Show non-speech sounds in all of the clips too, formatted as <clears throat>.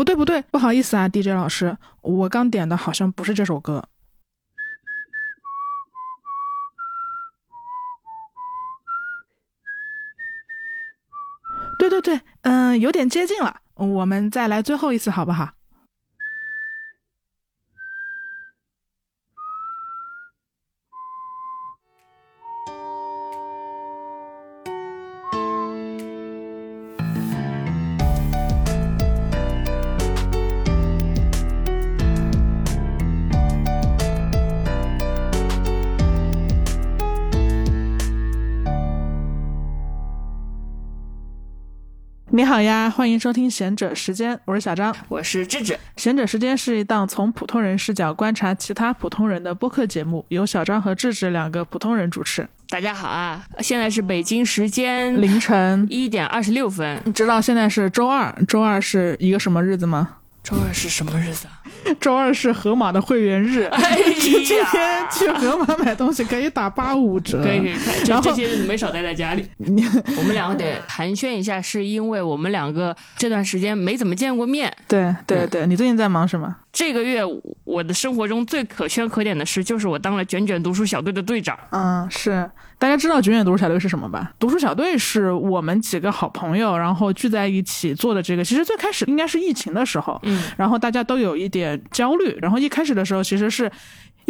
不对不对，不好意思啊，DJ 老师，我刚点的好像不是这首歌。对对对，嗯，有点接近了，我们再来最后一次好不好？好呀，欢迎收听贤者时间，我是小张，我是智智。贤者时间是一档从普通人视角观察其他普通人的播客节目，由小张和智智两个普通人主持。大家好啊，现在是北京时间凌晨一点二十六分。你知道现在是周二，周二是一个什么日子吗？周二是什么日子啊？<laughs> 周二是盒马的会员日，<laughs> 今天去盒马买东西可以打八五折。可以可以，这这些日子没少待在家里。<laughs> 我们两个得寒暄一下，是因为我们两个这段时间没怎么见过面。对对对，你最近在忙什么？这个月我的生活中最可圈可点的事，就是我当了卷卷读书小队的队长。嗯，是。大家知道卷卷读书小队是什么吧？读书小队是我们几个好朋友，然后聚在一起做的这个。其实最开始应该是疫情的时候，嗯，然后大家都有一点焦虑，然后一开始的时候其实是。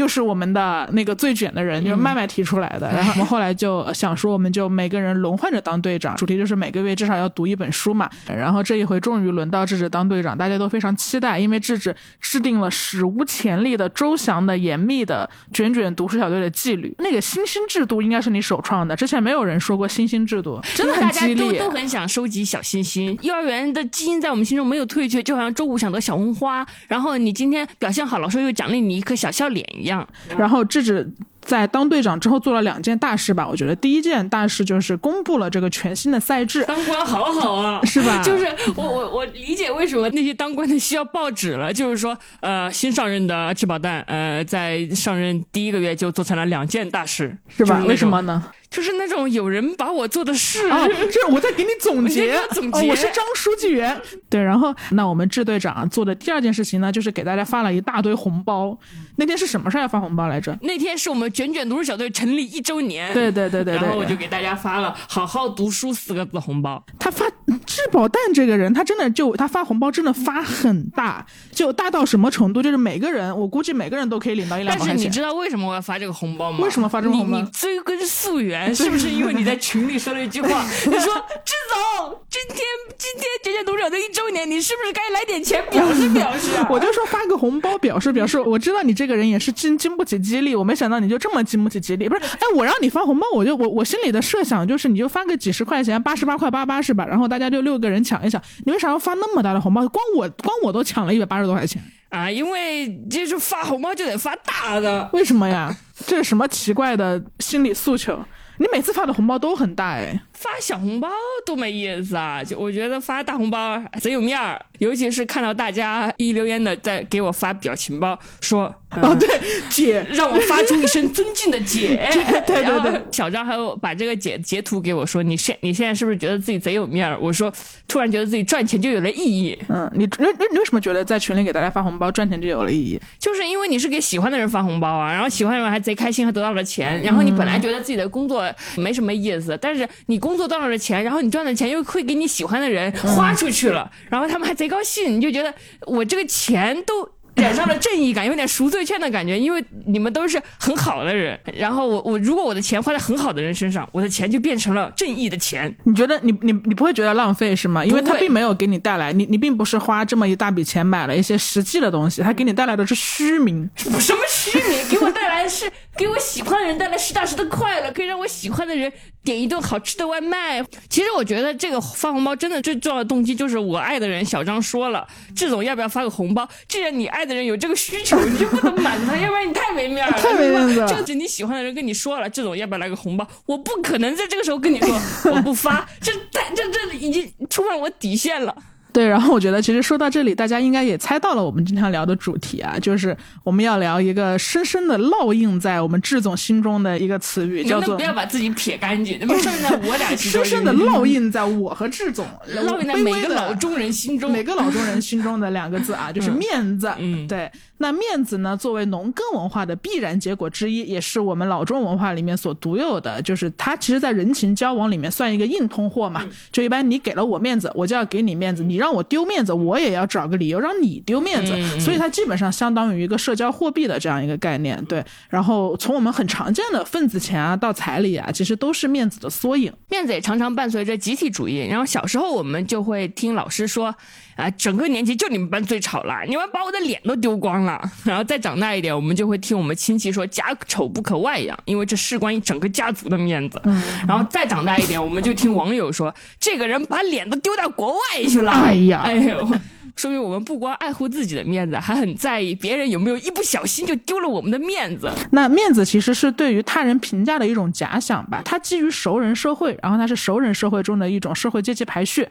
又是我们的那个最卷的人，就是麦麦提出来的。然后我们后来就想说，我们就每个人轮换着当队长，主题就是每个月至少要读一本书嘛。然后这一回终于轮到智智当队长，大家都非常期待，因为智智制定了史无前例的周详的、严密的卷卷读书小队的纪律。那个星星制度应该是你首创的，之前没有人说过星星制度，真的很激励。都都很想收集小星星，幼儿园的基因在我们心中没有退却，就好像周五想得小红花，然后你今天表现好，老师又奖励你一颗小笑脸一样，然后。智智在当队长之后做了两件大事吧，我觉得第一件大事就是公布了这个全新的赛制。当官好好啊，<laughs> 是吧？就是我我我理解为什么那些当官的需要报纸了，就是说呃新上任的智宝蛋呃在上任第一个月就做成了两件大事，是吧？为什么呢？就是那种有人把我做的事啊，这我在给你总结总结。我是张书记员，对。然后那我们支队长做的第二件事情呢，就是给大家发了一大堆红包。那天是什么事儿要发红包来着？那天是我们卷卷读书小队成立一周年。对对对对对。然后我就给大家发了“好好读书”四个字红包。他发质保蛋这个人，他真的就他发红包真的发很大，就大到什么程度？就是每个人，我估计每个人都可以领到一两百块钱。但是你知道为什么我要发这个红包吗？为什么发这个红包？你追根溯源。是不是因为你在群里说了一句话？<laughs> 你说志总，今天今天卷卷读者的一周年，你是不是该来点钱表示表示？我就说发个红包表示表示。我知道你这个人也是经经不起激励，我没想到你就这么经不起激励。不是，哎，我让你发红包，我就我我心里的设想就是你就发个几十块钱，八十八块八八是吧？然后大家就六个人抢一抢。你为啥要发那么大的红包？光我光我都抢了一百八十多块钱啊！因为就是发红包就得发大的，为什么呀？这是什么奇怪的心理诉求？你每次发的红包都很大哎，发小红包多没意思啊！就我觉得发大红包贼有面儿，尤其是看到大家一留言的在给我发表情包，说哦对姐，让我发出一声尊敬的姐，<laughs> 对对对。小张还有把这个截截图给我说，你现你现在是不是觉得自己贼有面儿？我说突然觉得自己赚钱就有了意义。嗯，你你你为什么觉得在群里给大家发红包赚钱就有了意义？就是因为你是给喜欢的人发红包啊，然后喜欢的人还贼开心，还得到了钱，然后你本来觉得自己的工作。没什么意思，但是你工工作赚了钱，然后你赚的钱又会给你喜欢的人花出去了，然后他们还贼高兴，你就觉得我这个钱都。染上了正义感，有点赎罪券的感觉，因为你们都是很好的人。然后我我如果我的钱花在很好的人身上，我的钱就变成了正义的钱。你觉得你你你不会觉得浪费是吗？因为他并没有给你带来，你你并不是花这么一大笔钱买了一些实际的东西，他给你带来的是虚名。<laughs> 什么虚名？给我带来是给我喜欢的人带来实打实的快乐，可以让我喜欢的人点一顿好吃的外卖。其实我觉得这个发红包真的最重要的动机就是我爱的人小张说了，志总要不要发个红包？既然你爱。的人有这个需求，你就不能满足他，要不然你太没面了。太没面子。这是你喜欢的人跟你说了，这种要不要来个红包？我不可能在这个时候跟你说我不发，这这这已经触犯我底线了。对，然后我觉得其实说到这里，大家应该也猜到了我们今天聊的主题啊，就是我们要聊一个深深的烙印在我们志总心中的一个词语，叫做不要把自己撇干净，那么剩下我俩深深的烙印在我和志总，<laughs> 烙印在每个老中人心中，每个老中人心中的两个字啊，就是面子。嗯，对。那面子呢？作为农耕文化的必然结果之一，也是我们老中文化里面所独有的，就是它其实，在人情交往里面算一个硬通货嘛。就一般你给了我面子，我就要给你面子；你让我丢面子，我也要找个理由让你丢面子。所以它基本上相当于一个社交货币的这样一个概念。对。然后从我们很常见的份子钱啊到彩礼啊，其实都是面子的缩影。面子也常常伴随着集体主义。然后小时候我们就会听老师说。啊，整个年级就你们班最吵了，你们把我的脸都丢光了。<laughs> 然后再长大一点，我们就会听我们亲戚说“家丑不可外扬”，因为这事关于整个家族的面子。然后再长大一点，我们就听网友说这个人把脸都丢到国外去了。哎呀，哎呦。说明我们不光爱护自己的面子，还很在意别人有没有一不小心就丢了我们的面子。那面子其实是对于他人评价的一种假想吧，它基于熟人社会，然后它是熟人社会中的一种社会阶级排序。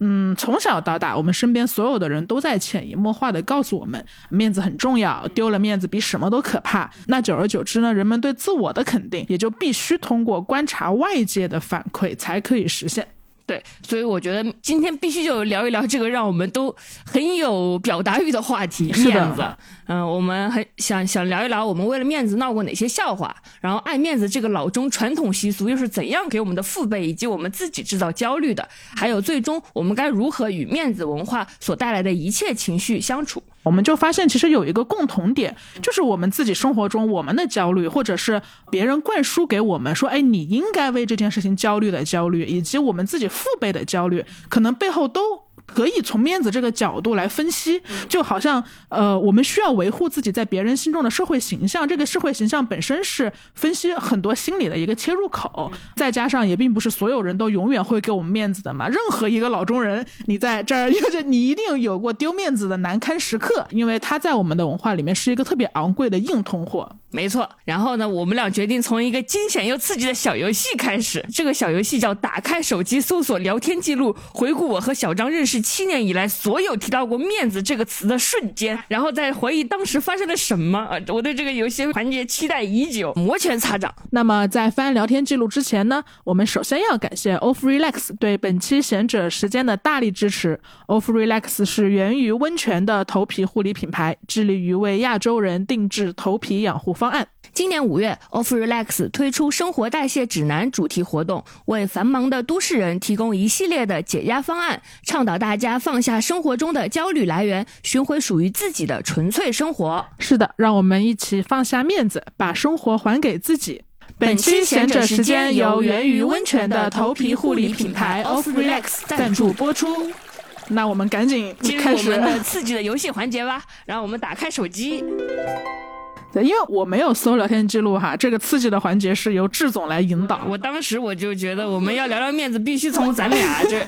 嗯，从小到大，我们身边所有的人都在潜移默化的告诉我们，面子很重要，丢了面子比什么都可怕。那久而久之呢，人们对自我的肯定也就必须通过观察外界的反馈才可以实现。对，所以我觉得今天必须就聊一聊这个让我们都很有表达欲的话题——面子。嗯，我们很想想聊一聊我们为了面子闹过哪些笑话，然后爱面子这个老中传统习俗又是怎样给我们的父辈以及我们自己制造焦虑的，还有最终我们该如何与面子文化所带来的一切情绪相处。我们就发现，其实有一个共同点，就是我们自己生活中我们的焦虑，或者是别人灌输给我们说，哎，你应该为这件事情焦虑的焦虑，以及我们自己父辈的焦虑，可能背后都。可以从面子这个角度来分析，就好像呃，我们需要维护自己在别人心中的社会形象，这个社会形象本身是分析很多心理的一个切入口。再加上也并不是所有人都永远会给我们面子的嘛。任何一个老中人，你在这儿，就是你一定有过丢面子的难堪时刻，<laughs> 因为他在我们的文化里面是一个特别昂贵的硬通货。没错。然后呢，我们俩决定从一个惊险又刺激的小游戏开始。这个小游戏叫“打开手机搜索聊天记录，回顾我和小张认识”。是七年以来所有提到过“面子”这个词的瞬间，然后再回忆当时发生了什么。我对这个游戏环节期待已久，摩拳擦掌。那么在翻聊天记录之前呢，我们首先要感谢 Off Relax 对本期贤者时间的大力支持。Off Relax 是源于温泉的头皮护理品牌，致力于为亚洲人定制头皮养护方案。今年五月，Off Relax 推出生活代谢指南主题活动，为繁忙的都市人提供一系列的解压方案，倡导大家放下生活中的焦虑来源，寻回属于自己的纯粹生活。是的，让我们一起放下面子，把生活还给自己。本期闲者时间由源于温泉的头皮护理品牌 Off Relax 赞助播出。那我们赶紧开始我们的刺激的游戏环节吧，然后我们打开手机。对，因为我没有搜聊天记录哈，这个刺激的环节是由志总来引导。我当时我就觉得我们要聊聊面子，必须从咱俩这。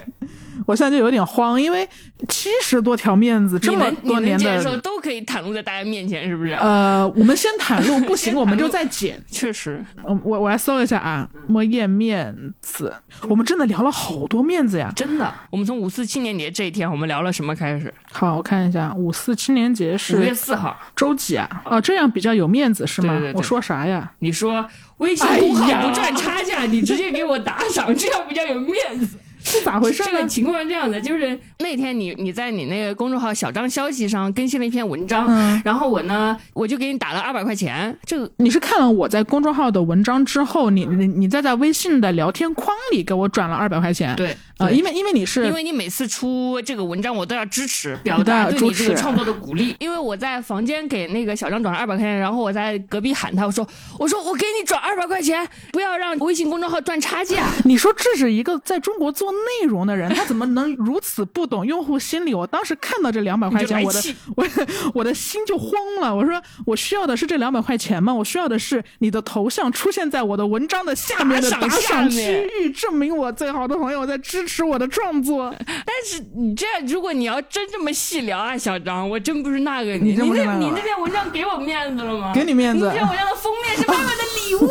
我现在就有点慌，因为七十多条面子，这么多年的时候都可以袒露在大家面前，是不是？呃，我们先袒露，不行 <laughs> 我们就再剪。确实，我我我来搜一下啊，莫言面子，我们真的聊了好多面子呀，真的。我们从五四青年节这一天，我们聊了什么开始？好，我看一下，五四青年节是五月四号，周几啊？哦，这样比较有面子是吗？对对对。我说啥呀？你说微信公号不赚差价，你直接给我打赏，这样比较有面子。是咋回事？这个情况是这样的，就是那天你你在你那个公众号小张消息上更新了一篇文章，然后我呢我就给你打了二百块钱。这个你是看了我在公众号的文章之后，你你你再在微信的聊天框里给我转了二百块钱。对，呃，因为因为你是因为你每次出这个文章我都要支持，表达对你这个创作的鼓励。<laughs> 因为我在房间给那个小张转了二百块钱，然后我在隔壁喊他，我说我说我给你转二百块钱，不要让微信公众号赚差价。你说这是一个在中国做内容的人。他怎么能如此不懂用户心理？我当时看到这两百块钱，我的我 <laughs> 我的心就慌了。我说我需要的是这两百块钱吗？我需要的是你的头像出现在我的文章的下面的打赏区域，证明我最好的朋友在支持我的创作。<laughs> 但是你这，如果你要真这么细聊啊，小张，我真不是那个你。你那你那篇文章给我面子了吗？给你面子。你那篇文章的封面是妈妈的礼物。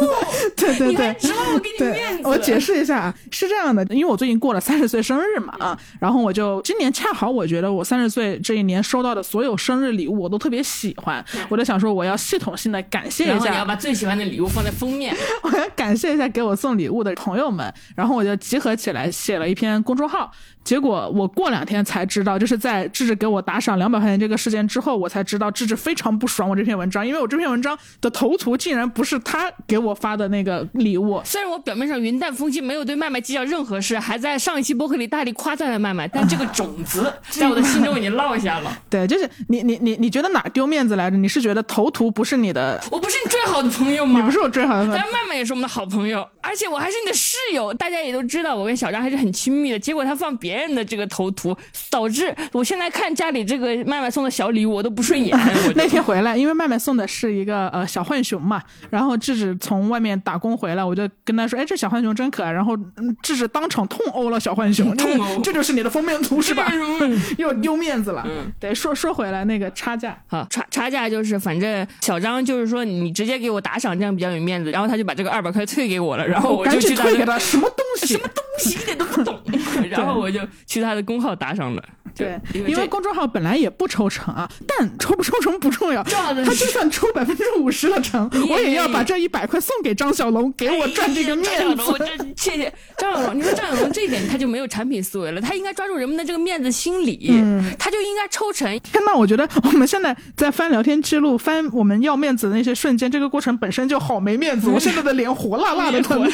对 <laughs> 对对，指望我给你面子？我解释一下啊，是这样的，因为我最近过了三十岁生日嘛啊，然后我就今年恰好我觉得我三十岁这一年收到的所有生日礼物我都特别喜欢，我就想说我要系统性的感谢一下，你要把最喜欢的礼物放在封面，<laughs> 我要感谢一下给我送礼物的朋友们，然后我就集合起来写了一篇公众号。结果我过两天才知道，就是在智智给我打赏两百块钱这个事件之后，我才知道智智非常不爽我这篇文章，因为我这篇文章的头图竟然不是他给我发的那个礼物。虽然我表面上云淡风轻，没有对麦麦计较任何事，还在上一期播客里大力夸赞了麦麦，但这个种子在我的心中已经落下了。<laughs> 对，就是你你你你觉得哪丢面子来着？你是觉得头图不是你的？我不是你最好的朋友吗？你不是我最好的朋友。但麦麦也是我们的好朋友，而且我还是你的室友，大家也都知道我跟小张还是很亲密的。结果他放别人的这个头。图导致我现在看家里这个麦麦送的小礼物我都不顺眼。<laughs> 那天回来，因为麦麦送的是一个呃小浣熊嘛，然后智智从外面打工回来，我就跟他说：“哎，这小浣熊真可爱。”然后智智当场痛殴了小浣熊，痛殴，这就是你的封面图是吧？<laughs> 又丢面子了。嗯，对，说说回来那个差价，好差差价就是反正小张就是说你直接给我打赏这样比较有面子，然后他就把这个二百块退给我了，然后我就去退给他什么东西？什么东西一点都不懂，<laughs> 然后我就去他的公号打赏了。对，因为公众号本来也不抽成啊，但抽不抽成不重要，他就算抽百分之五十的成，我也要把这一百块送给张小龙，给我赚这个面子。我 <laughs> 谢谢张小龙，你说张小龙这一点他就没有产品思维了，他应该抓住人们的这个面子心理，他就应该抽成。天呐，我觉得我们现在在翻聊天记录，翻我们要面子的那些瞬间，这个过程本身就好没面子，我现在的脸火辣辣的疼。<laughs>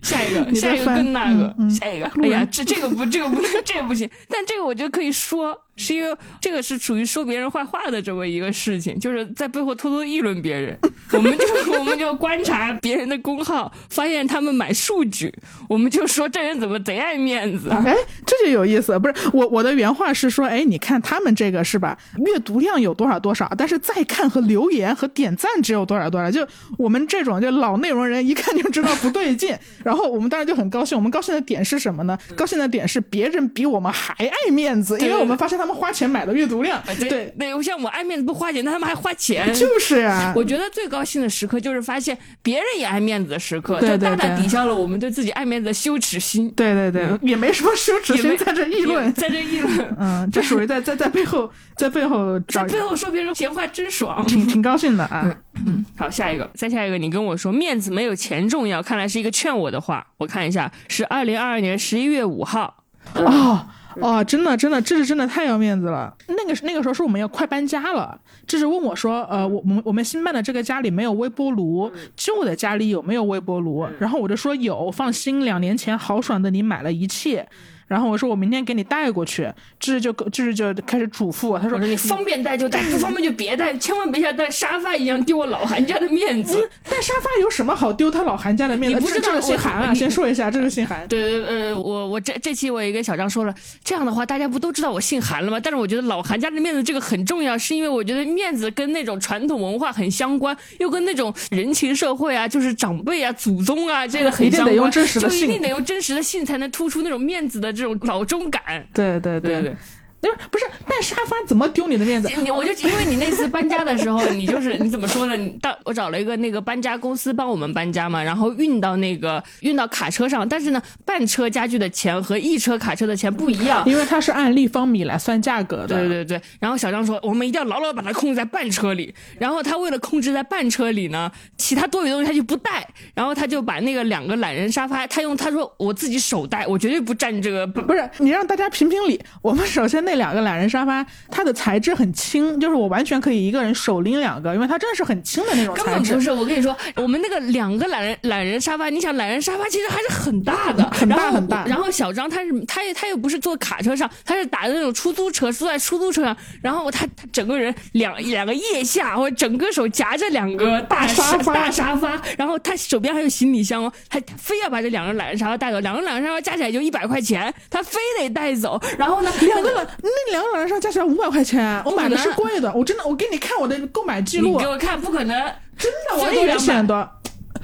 下一个，下一个更那个，下一个。哎呀，这这个不，这个这个不行。但这个我觉得可以说。是因为这个是属于说别人坏话的这么一个事情，就是在背后偷偷议论别人。我们就我们就观察别人的公号，发现他们买数据，我们就说这人怎么贼爱面子。哎，这就有意思。不是我我的原话是说，哎，你看他们这个是吧？阅读量有多少多少，但是再看和留言和点赞只有多少多少。就我们这种就老内容人，一看就知道不对劲。然后我们当然就很高兴。我们高兴的点是什么呢？高兴的点是别人比我们还爱面子，因为我们发现他们。花钱买的阅读量，对对，像我爱面子不花钱，那他们还花钱，<laughs> 就是啊。我觉得最高兴的时刻就是发现别人也爱面子的时刻，对对大大抵消了我们对自己爱面子的羞耻心。对对对，也没什么羞耻心，在这议论，在这议论，嗯，这属于在在在背后在背后在背后说别人闲话，真爽，挺挺高兴的啊。嗯，好，下一个，再下一个，你跟我说面子没有钱重要，看来是一个劝我的话。我看一下，是二零二二年十一月五号。哦。哦，真的，真的，这是真的太要面子了。那个那个时候是我们要快搬家了，这是问我说，呃，我我们我们新搬的这个家里没有微波炉，旧的家里有没有微波炉？然后我就说有，放心，两年前豪爽的你买了一切。然后我说我明天给你带过去，这就就是就开始嘱咐我，他说你方便带就带，不方便就别带，千万别像带沙发一样丢我老韩家的面子。带沙发有什么好丢他老韩家的面子？你不知道姓韩啊？先说一下，这个姓韩。对对呃，我我这这期我也跟小张说了，这样的话大家不都知道我姓韩了吗？但是我觉得老韩家的面子这个很重要，是因为我觉得面子跟那种传统文化很相关，又跟那种人情社会啊，就是长辈啊、祖宗啊这个很相关，就一定得用真实的姓才能突出那种面子的这种老中感。对对对对。那不是带沙发怎么丢你的面子？你我就因为你那次搬家的时候，你就是你怎么说呢？你到我找了一个那个搬家公司帮我们搬家嘛，然后运到那个运到卡车上，但是呢，半车家具的钱和一车卡车的钱不一样，因为它是按立方米来算价格的。对对对。然后小张说，我们一定要牢牢把它控制在半车里。然后他为了控制在半车里呢，其他多余的东西他就不带。然后他就把那个两个懒人沙发，他用他说我自己手带，我绝对不占这个。不是你让大家评评理。我们首先。那两个懒人沙发，它的材质很轻，就是我完全可以一个人手拎两个，因为它真的是很轻的那种材质。不是，我跟你说，我们那个两个懒人懒人沙发，你想懒人沙发其实还是很大的，很大很大。然后小张他是他他又不是坐卡车上，他是打的那种出租车，坐在出租车上。然后他他整个人两两个腋下或者整个手夹着两个大沙发大沙发，然后他手边还有行李箱哦，他非要把这两个懒人沙发带走，两个懒人沙发加起来就一百块钱，他非得带走。然后呢，两个懒。那两个懒人沙加起来五百块钱，我买的是贵的，我真的，我给你看我的购买记录。你给我看，不可能，真的，<laughs> 我也选的。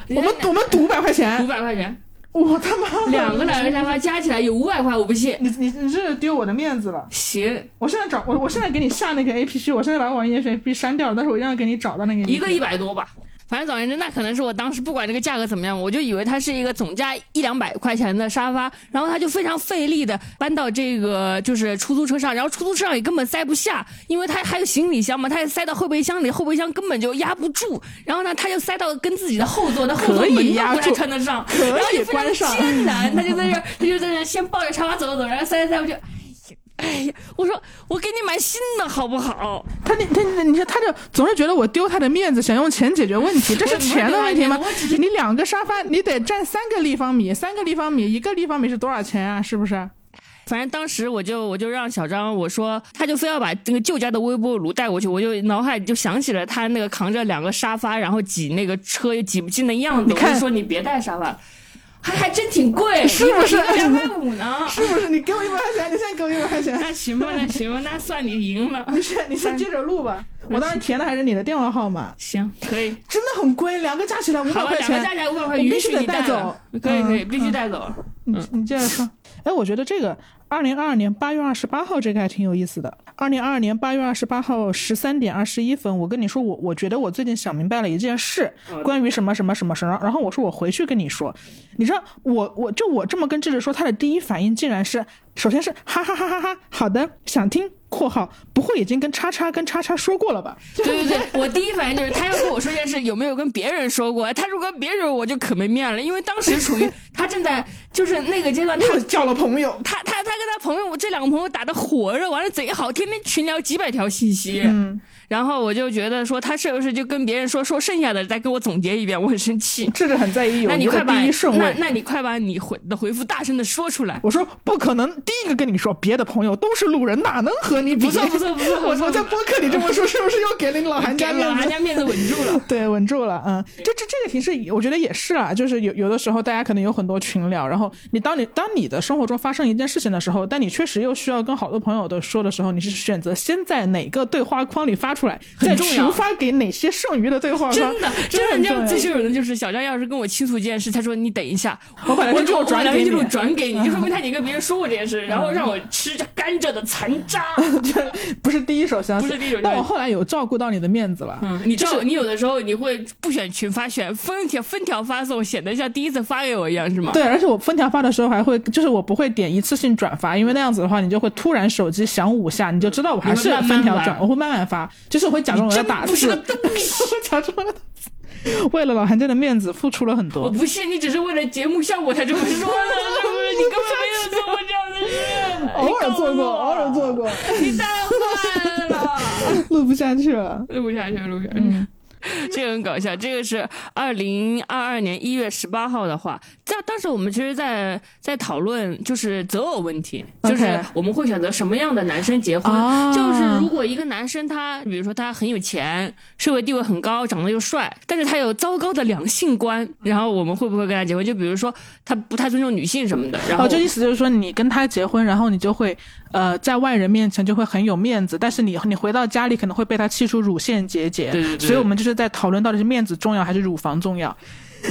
我们我们赌五百块钱，五百块钱，我他妈两个懒人沙发加起来有五百块，我不信。你你你这丢我的面子了。行，我现在找我我现在给你下那个 A P P，我现在把网易云 A P P 删掉了，但是我一定要给你找到那个。一个一百多吧。反正总而言之，那可能是我当时不管这个价格怎么样，我就以为它是一个总价一两百块钱的沙发，然后他就非常费力的搬到这个就是出租车上，然后出租车上也根本塞不下，因为他还有行李箱嘛，他也塞到后备箱里，后备箱根本就压不住，然后呢，他就塞到跟自己的后座，那后座可以门都不压住太穿得上，可以然后就非常艰难，他就在这儿，他就在这儿先抱着沙发走走走，然后塞塞塞，我就。哎呀，我说我给你买新的好不好？他那他你你看他就总是觉得我丢他的面子，想用钱解决问题，这是钱的问题吗？你两个沙发你得占三个立方米，三个立方米一个立方米是多少钱啊？是不是？反正当时我就我就让小张我说，他就非要把那个旧家的微波炉带过去，我就脑海里就想起了他那个扛着两个沙发，然后挤那个车也挤不进的样子。我就说你别带沙发，还还真挺贵，是不是两百五呢？是不是？你给我一百块钱，你现在给我一百块钱，那行吧，那行吧，那算你赢了。你先你先接着录吧。我当时填的还是你的电话号码，行，可以。真的很贵，两个加起来五百块钱，两个加起来五百块，钱必须得带走。可以可以，嗯必须带走。你你接着说。哎，我觉得这个二零二二年八月二十八号这个还挺有意思的。二零二二年八月二十八号十三点二十一分，我跟你说，我我觉得我最近想明白了一件事，关于什么什么什么什么。然后我说我回去跟你说，你知道我我就我这么跟智智说，他的第一反应竟然是，首先是哈哈哈哈哈，好的，想听。括号不会已经跟叉叉跟叉叉说过了吧？对对对，我第一反应就是他要跟我说这件事有没有跟别人说过？他如果跟别人，我就可没面了，因为当时处于他正在就是那个阶段，他又交了朋友，他他他跟他朋友，我这两个朋友打的火热，玩的贼好，天天群聊几百条信息。嗯，然后我就觉得说他是不是就跟别人说说剩下的再给我总结一遍，我很生气。这个很在意有一个那你快把第一顺位。那那你快把你回的回复大声的说出来。我说不可能，第一个跟你说，别的朋友都是路人，哪能和你比？不错不错不错我不错我在播客里这么说，是不是又给 <laughs> 了你老韩家面子？韩家面子稳住了。<laughs> 对，稳住了，嗯，这这这个其实我觉得也是啊，就是有有的时候大家可能有很多群聊，然后你当你当你的生活中发生一件事情的时候，但你确实又需要跟好多朋友的说的时候，你是选择先在哪个对话框里发出来，再群发给哪些剩余的对话框？真的，真的，你知道最的就是小张要是跟我倾诉这件事，他说你等一下，我把聊天记录转给你 <laughs> 就说明他已经跟别人说过这件事，然后让我吃着甘蔗的残渣。<laughs> 不是第一手消息，不是第一手但我后来有照顾到你的面子了。嗯，你知道，你有的时候你会不选群发，选分条分条发送，显得像第一次发给我一样，是吗？对，而且我分条发的时候还会，就是我不会点一次性转发，因为那样子的话，你就会突然手机响五下，你就知道我还是分条转，我会慢慢发，就是我会假装我要打字，不是个我。<laughs> 假装。为了老韩家的面子，付出了很多我多。不信你只是为了节目效果才这么说的，是不是？你根本没有做过这样的事，偶尔做过，偶尔做过，你太坏了。<laughs> 录不下去了。录不下去，录不下去。<laughs> 这个很搞笑，这个是二零二二年一月十八号的话，在当时我们其实在，在讨论就是择偶问题，就是我们会选择什么样的男生结婚。啊就是如果一个男生他，比如说他很有钱，社会地位很高，长得又帅，但是他有糟糕的两性观，然后我们会不会跟他结婚？就比如说他不太尊重女性什么的，然后哦，这意思就是说，你跟他结婚，然后你就会，呃，在外人面前就会很有面子，但是你你回到家里可能会被他气出乳腺结节。对对对所以我们就是在讨论到底是面子重要还是乳房重要。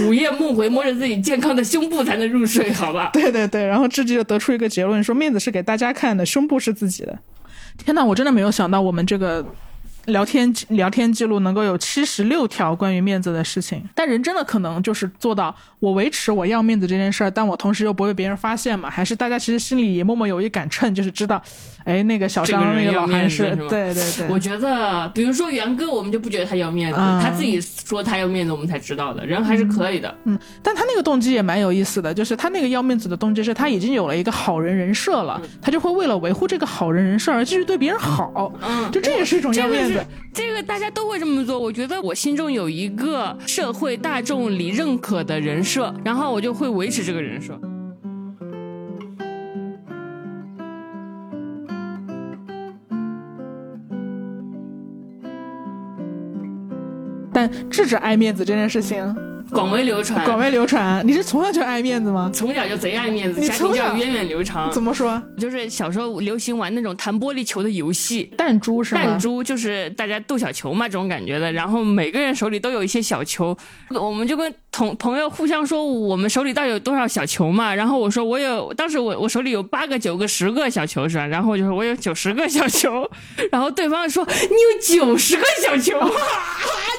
午夜梦回摸着自己健康的胸部才能入睡，好吧？<laughs> 对对对，然后自己就得出一个结论，说面子是给大家看的，胸部是自己的。天呐，我真的没有想到我们这个聊天聊天记录能够有七十六条关于面子的事情，但人真的可能就是做到我维持我要面子这件事儿，但我同时又不被别人发现嘛？还是大家其实心里也默默有一杆秤，就是知道，哎，那个小张那个老韩是，对对对，我觉得，比如说元哥，我们就不觉得他要面子，嗯他自己说他要面子，我们才知道的，人还是可以的。嗯，但他那个动机也蛮有意思的，就是他那个要面子的动机是他已经有了一个好人人设了，他就会为了维护这个好人人设而继续对别人好，嗯就这也是一种要面子。这个大家都会这么做。我觉得我心中有一个社会大众里认可的人设，然后我就会维持这个人设。但制止爱面子这件事情广为流传，广为流传，你是从小就爱面子吗？从小就贼爱面子，家教育源远流长。怎么说？就是小时候流行玩那种弹玻璃球的游戏，弹珠是吗？弹珠就是大家斗小球嘛，这种感觉的。然后每个人手里都有一些小球，我们就跟同朋友互相说我们手里到底有多少小球嘛。然后我说我有，当时我我手里有八个、九个、十个小球是吧？然后我就说我有九十个小球，<laughs> 然后对方说你有九十个小球，<laughs> 啊，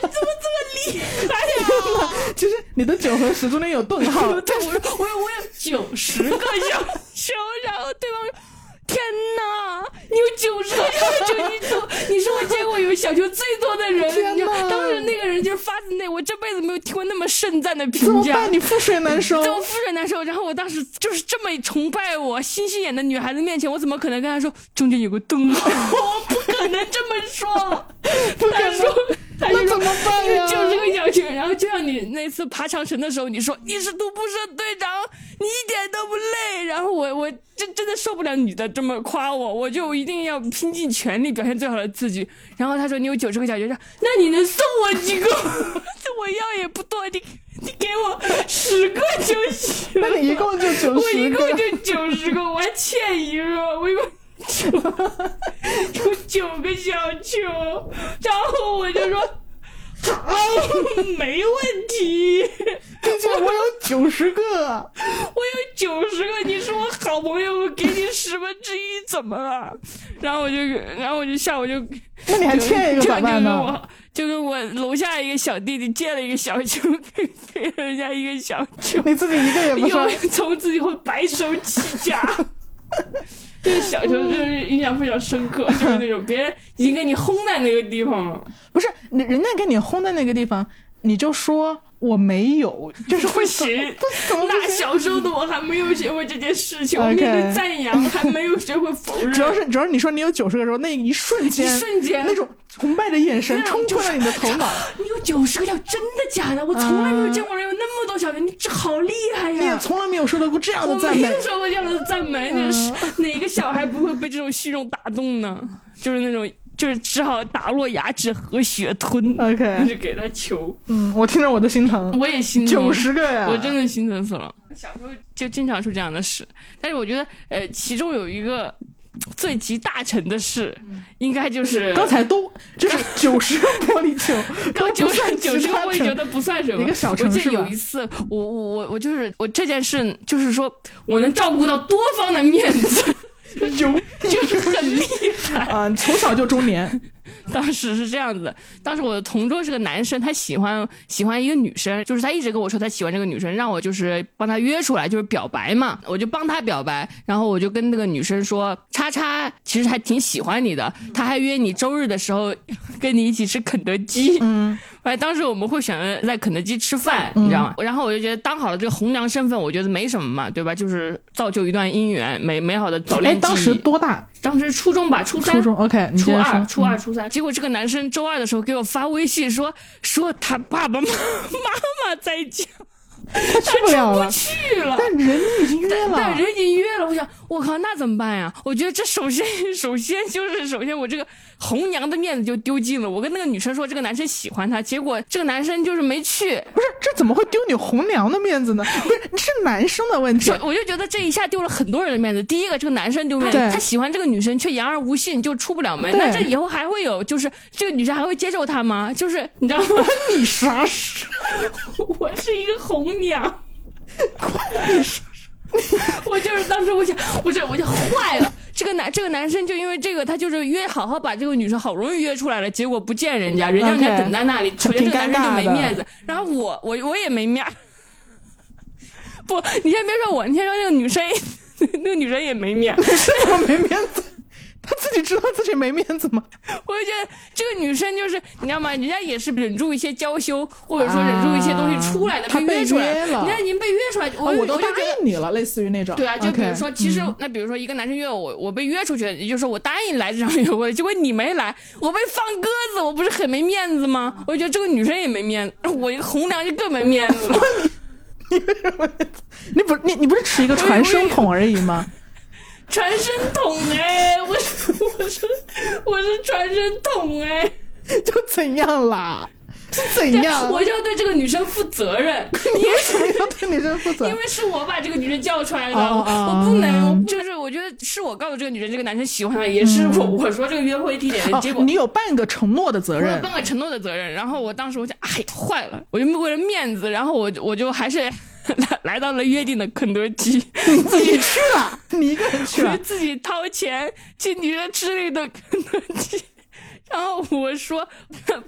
怎么这么厉厉害呀！<laughs> 其实你的九和十中间有顿号，<laughs> 对，<laughs> 我说我有我有九十个小球，然后对方说。天哪！你有九十个小球，你都 <laughs> 你是我见过有小球最多的人。天哪！当时那个人就是发自内，我这辈子没有听过那么盛赞的评价。怎么办？你覆水难收。怎么覆水难收？然后我当时就是这么崇拜我、星星眼的女孩子面前，我怎么可能跟她说中间有个洞？我不可能这么说。不敢说。<laughs> 那怎么办呀？<laughs> 就这个小球。然后就像你那次爬长城的时候，你说你是徒步社队长，你一点都不累。然后我我真真的受不了女的这么夸我，我就一定要拼尽全力表现最好的自己。然后他说你有九十个小球，说那你能送我几个？<laughs> 我要也不多，你你给我十个就行。那你一共就九十个？我一共就九十个，我还欠一个，我一共。<laughs> 有九个小球，然后我就说好，没问题。并且我有九十个，我有九十个。你是我好朋友，我给你十分之一，怎么了？然后我就，然后我就下午就，那你还欠一个咋办呢？就跟我楼下一个小弟弟借了一个小球，给给人家一个小球，你自己一个也不收，从此以后白手起家。对小球就是印象非常深刻，就是那种别人已经给你轰在那个地方了，不是，人家给你轰在那个地方，你就说。我没有，<laughs> 就是会行。那小时候的我还没有学会这件事情，我面对赞扬还没有学会否认。主要是主要是你说你有九十个时候，那一瞬间，一瞬间那种崇拜的眼神冲破了你的头脑。<laughs> 你有九十个叫真的假的？我从来没有见过人有那么多小球，你这好厉害呀！你也从来没有受到过这样的赞美。我没有受过这样的赞美，哪个小孩不会被这种虚荣打动呢？就是那种。就是只好打落牙齿和血吞，OK，就给他球。嗯，我听着我都心疼，我也心疼。九十个呀，我真的心疼死了。小时候就经常出这样的事，但是我觉得，呃，其中有一个最集大成的事，应该就是刚才都就是九十个玻璃球，<laughs> 刚九十九十个我也觉得不算什么。一个小城市有一次，我我我我就是我这件事，就是说我能照顾到多方的面子。有 <laughs> 就是很厉害啊！从小就中年。<laughs> 当时是这样子，当时我的同桌是个男生，他喜欢喜欢一个女生，就是他一直跟我说他喜欢这个女生，让我就是帮他约出来，就是表白嘛。我就帮他表白，然后我就跟那个女生说：“叉叉其实还挺喜欢你的，他还约你周日的时候 <laughs> 跟你一起吃肯德基。”嗯，哎，当时我们会选择在肯德基吃饭，你知道吗？然后我就觉得当好了这个红娘身份，我觉得没什么嘛，对吧？就是造就一段姻缘，美美好的早恋。哎，当时多大？当时初中吧，初三。初中，OK，初二，初二，初三。结果这个男生周二的时候给我发微信说，说他爸爸妈妈妈在家。他去不了了，去了。但人已经约了，但人已经约了。我想，我靠，那怎么办呀？我觉得这首先，首先就是首先我这个红娘的面子就丢尽了。我跟那个女生说这个男生喜欢她，结果这个男生就是没去。不是，这怎么会丢你红娘的面子呢？不是，是男生的问题。我就觉得这一下丢了很多人的面子。第一个，这个男生丢面子，他喜欢这个女生却言而无信，就出不了门。那这以后还会有，就是这个女生还会接受他吗？就是你知道吗？<laughs> 你啥事？<laughs> 我是一个红娘。<laughs> <laughs> 我就是当时我想，我这我就坏了。这个男这个男生就因为这个，他就是约好好把这个女生好容易约出来了，结果不见人家，人家在等在那里，首先这个男生就没面子。<laughs> 然后我我我也没面。<laughs> 不，你先别说我，你先说那个女生，那个女生也没面，我没面子。他自己知道自己没面子吗？我就觉得这个女生就是，你知道吗？人家也是忍住一些娇羞，或者说忍住一些东西出来的，被约出来。人家已经被约出来，我我都答应你了，类似于那种。对啊，就比如说，其实那比如说一个男生约我，我被约出去，也就是说我答应来这场约会，结果你没来，我被放鸽子，我不是很没面子吗？我就觉得这个女生也没面子，我一个红娘就更没面子 <laughs> 了。你什么你不你你不是持一个传声筒而已吗？传声筒哎，我我是我是传声筒哎，就怎样啦？是怎样？我就要对这个女生负责任。<laughs> 你为什么要对女生负责？因为是我把这个女生叫出来的，我不能。就是我觉得是我告诉这个女生，这个男生喜欢她，也是我我说这个约会地点的结果。你有半个承诺的责任，半个承诺的责任。然后我当时我想，哎呀，坏了！我就为了面子，然后我我就还是。来 <laughs> 来到了约定的肯德基，<laughs> 你自己去了，<laughs> 你一个人去了，自己掏钱去女生吃那顿肯德基，然后我说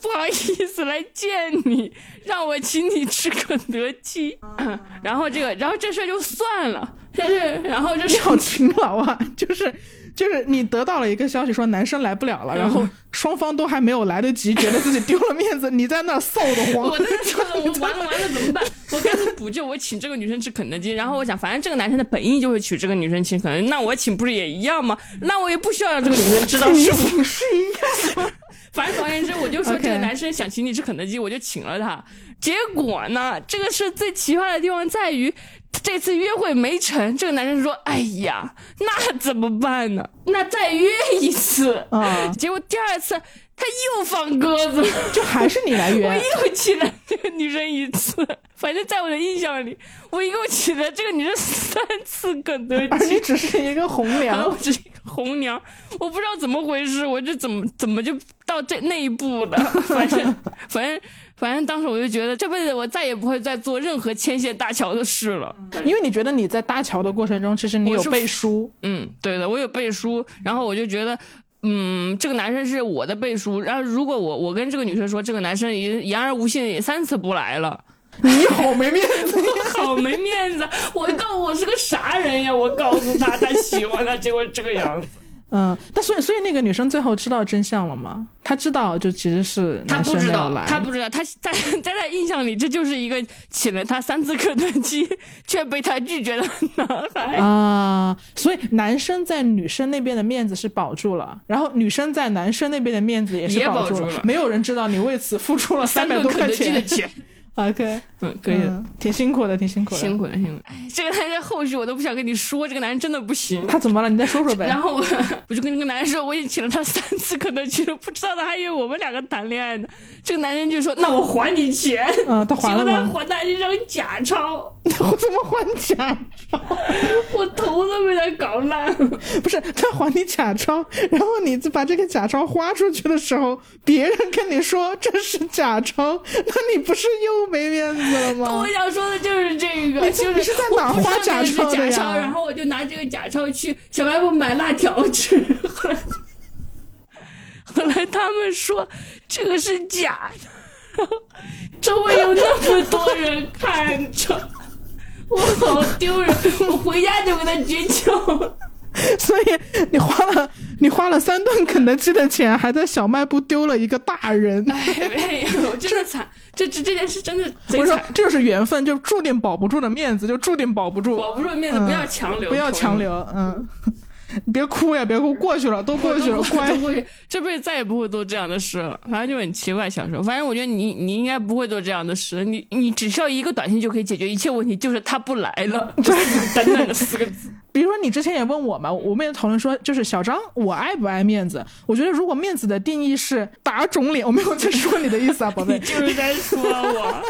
不好意思来见你，让我请你吃肯德基。<coughs> 然后这个，然后这事就算了。但是，然后就是好勤劳啊，就是就是你得到了一个消息说男生来不了了，然后双方都还没有来得及觉得自己丢了面子，你在那臊得慌。我在说 <laughs> 我完了完了怎么办？我赶紧补救，我请这个女生吃肯德基。然后我想，反正这个男生的本意就是娶这个女生吃肯德基，那我请不是也一样吗？那我也不需要让这个女生知道是不是一样。<laughs> 反正总而言之，我就说这个男生想请你吃肯德基，我就请了他。结果呢，这个是最奇葩的地方在于。这次约会没成，这个男生说：“哎呀，那怎么办呢？<laughs> 那再约一次啊！”结果第二次他又放鸽子，就还是你来约。我又请了这个女生一次，反正在我的印象里，我一共请了这个女生三次肯德基。你只是一个红娘，<laughs> 我只是一个红娘，我不知道怎么回事，我这怎么怎么就到这那一步了？反正反正。反正当时我就觉得这辈子我再也不会再做任何牵线搭桥的事了，因为你觉得你在搭桥的过程中，其实你有背书，嗯，对的，我有背书，然后我就觉得，嗯，这个男生是我的背书，然后如果我我跟这个女生说，这个男生已言而无信，也三次不来了，<laughs> 你好没面子，<laughs> 你好没面子，我告诉我是个啥人呀？我告诉他他喜欢他，结果这个样子。嗯，但所以所以那个女生最后知道真相了吗？她知道就其实是她不知道，她不知道，她在在她印象里这就是一个请了她三次肯德基却被她拒绝的男孩啊。所以男生在女生那边的面子是保住了，然后女生在男生那边的面子也是保住了，没有人知道你为此付出了三百多块钱的钱。OK，嗯，可以，挺辛苦的，挺辛苦的，辛苦的，辛苦。这个男人后续我都不想跟你说，这个男人真的不行。他怎么了？你再说说呗。然后我我就跟这个男人说，我已经请了他三次肯德基了，不知道他还以为我们两个谈恋爱呢。这个男人就说：“那我还你钱。”嗯，他还了吗？还他一张假钞。<laughs> 我怎么还假钞？<laughs> 我头都被他搞烂了。<laughs> 不是他还你假钞，然后你把这个假钞花出去的时候，别人跟你说这是假钞，那你不是又没面子了吗？我想说的就是这个，就是在哪花假钞的呀？然后我就拿这个假钞去小卖部买辣条吃。后来他们说这个是假的，周围有那么多人看着。我好丢人！我回家就跟他绝交。<laughs> 所以你花了你花了三顿肯德基的钱，还在小卖部丢了一个大人。哎呦，<laughs> 真的惨！这这这件事真的我说这就是缘分，就注定保不住的面子，就注定保不住。保不住面子，不要强留，不要强留，嗯。你 <laughs> 别哭呀，别哭，过去了，都过去了，乖。这辈子再也不会做这样的事了。反正就很奇怪，小时候。反正我觉得你，你应该不会做这样的事。你，你只需要一个短信就可以解决一切问题，就是他不来了。短短的四个字。<laughs> 比如说，你之前也问我嘛，我们也讨论说，就是小张，我爱不爱面子？我觉得如果面子的定义是打肿脸，我没有在说你的意思啊，宝贝。就是在说我。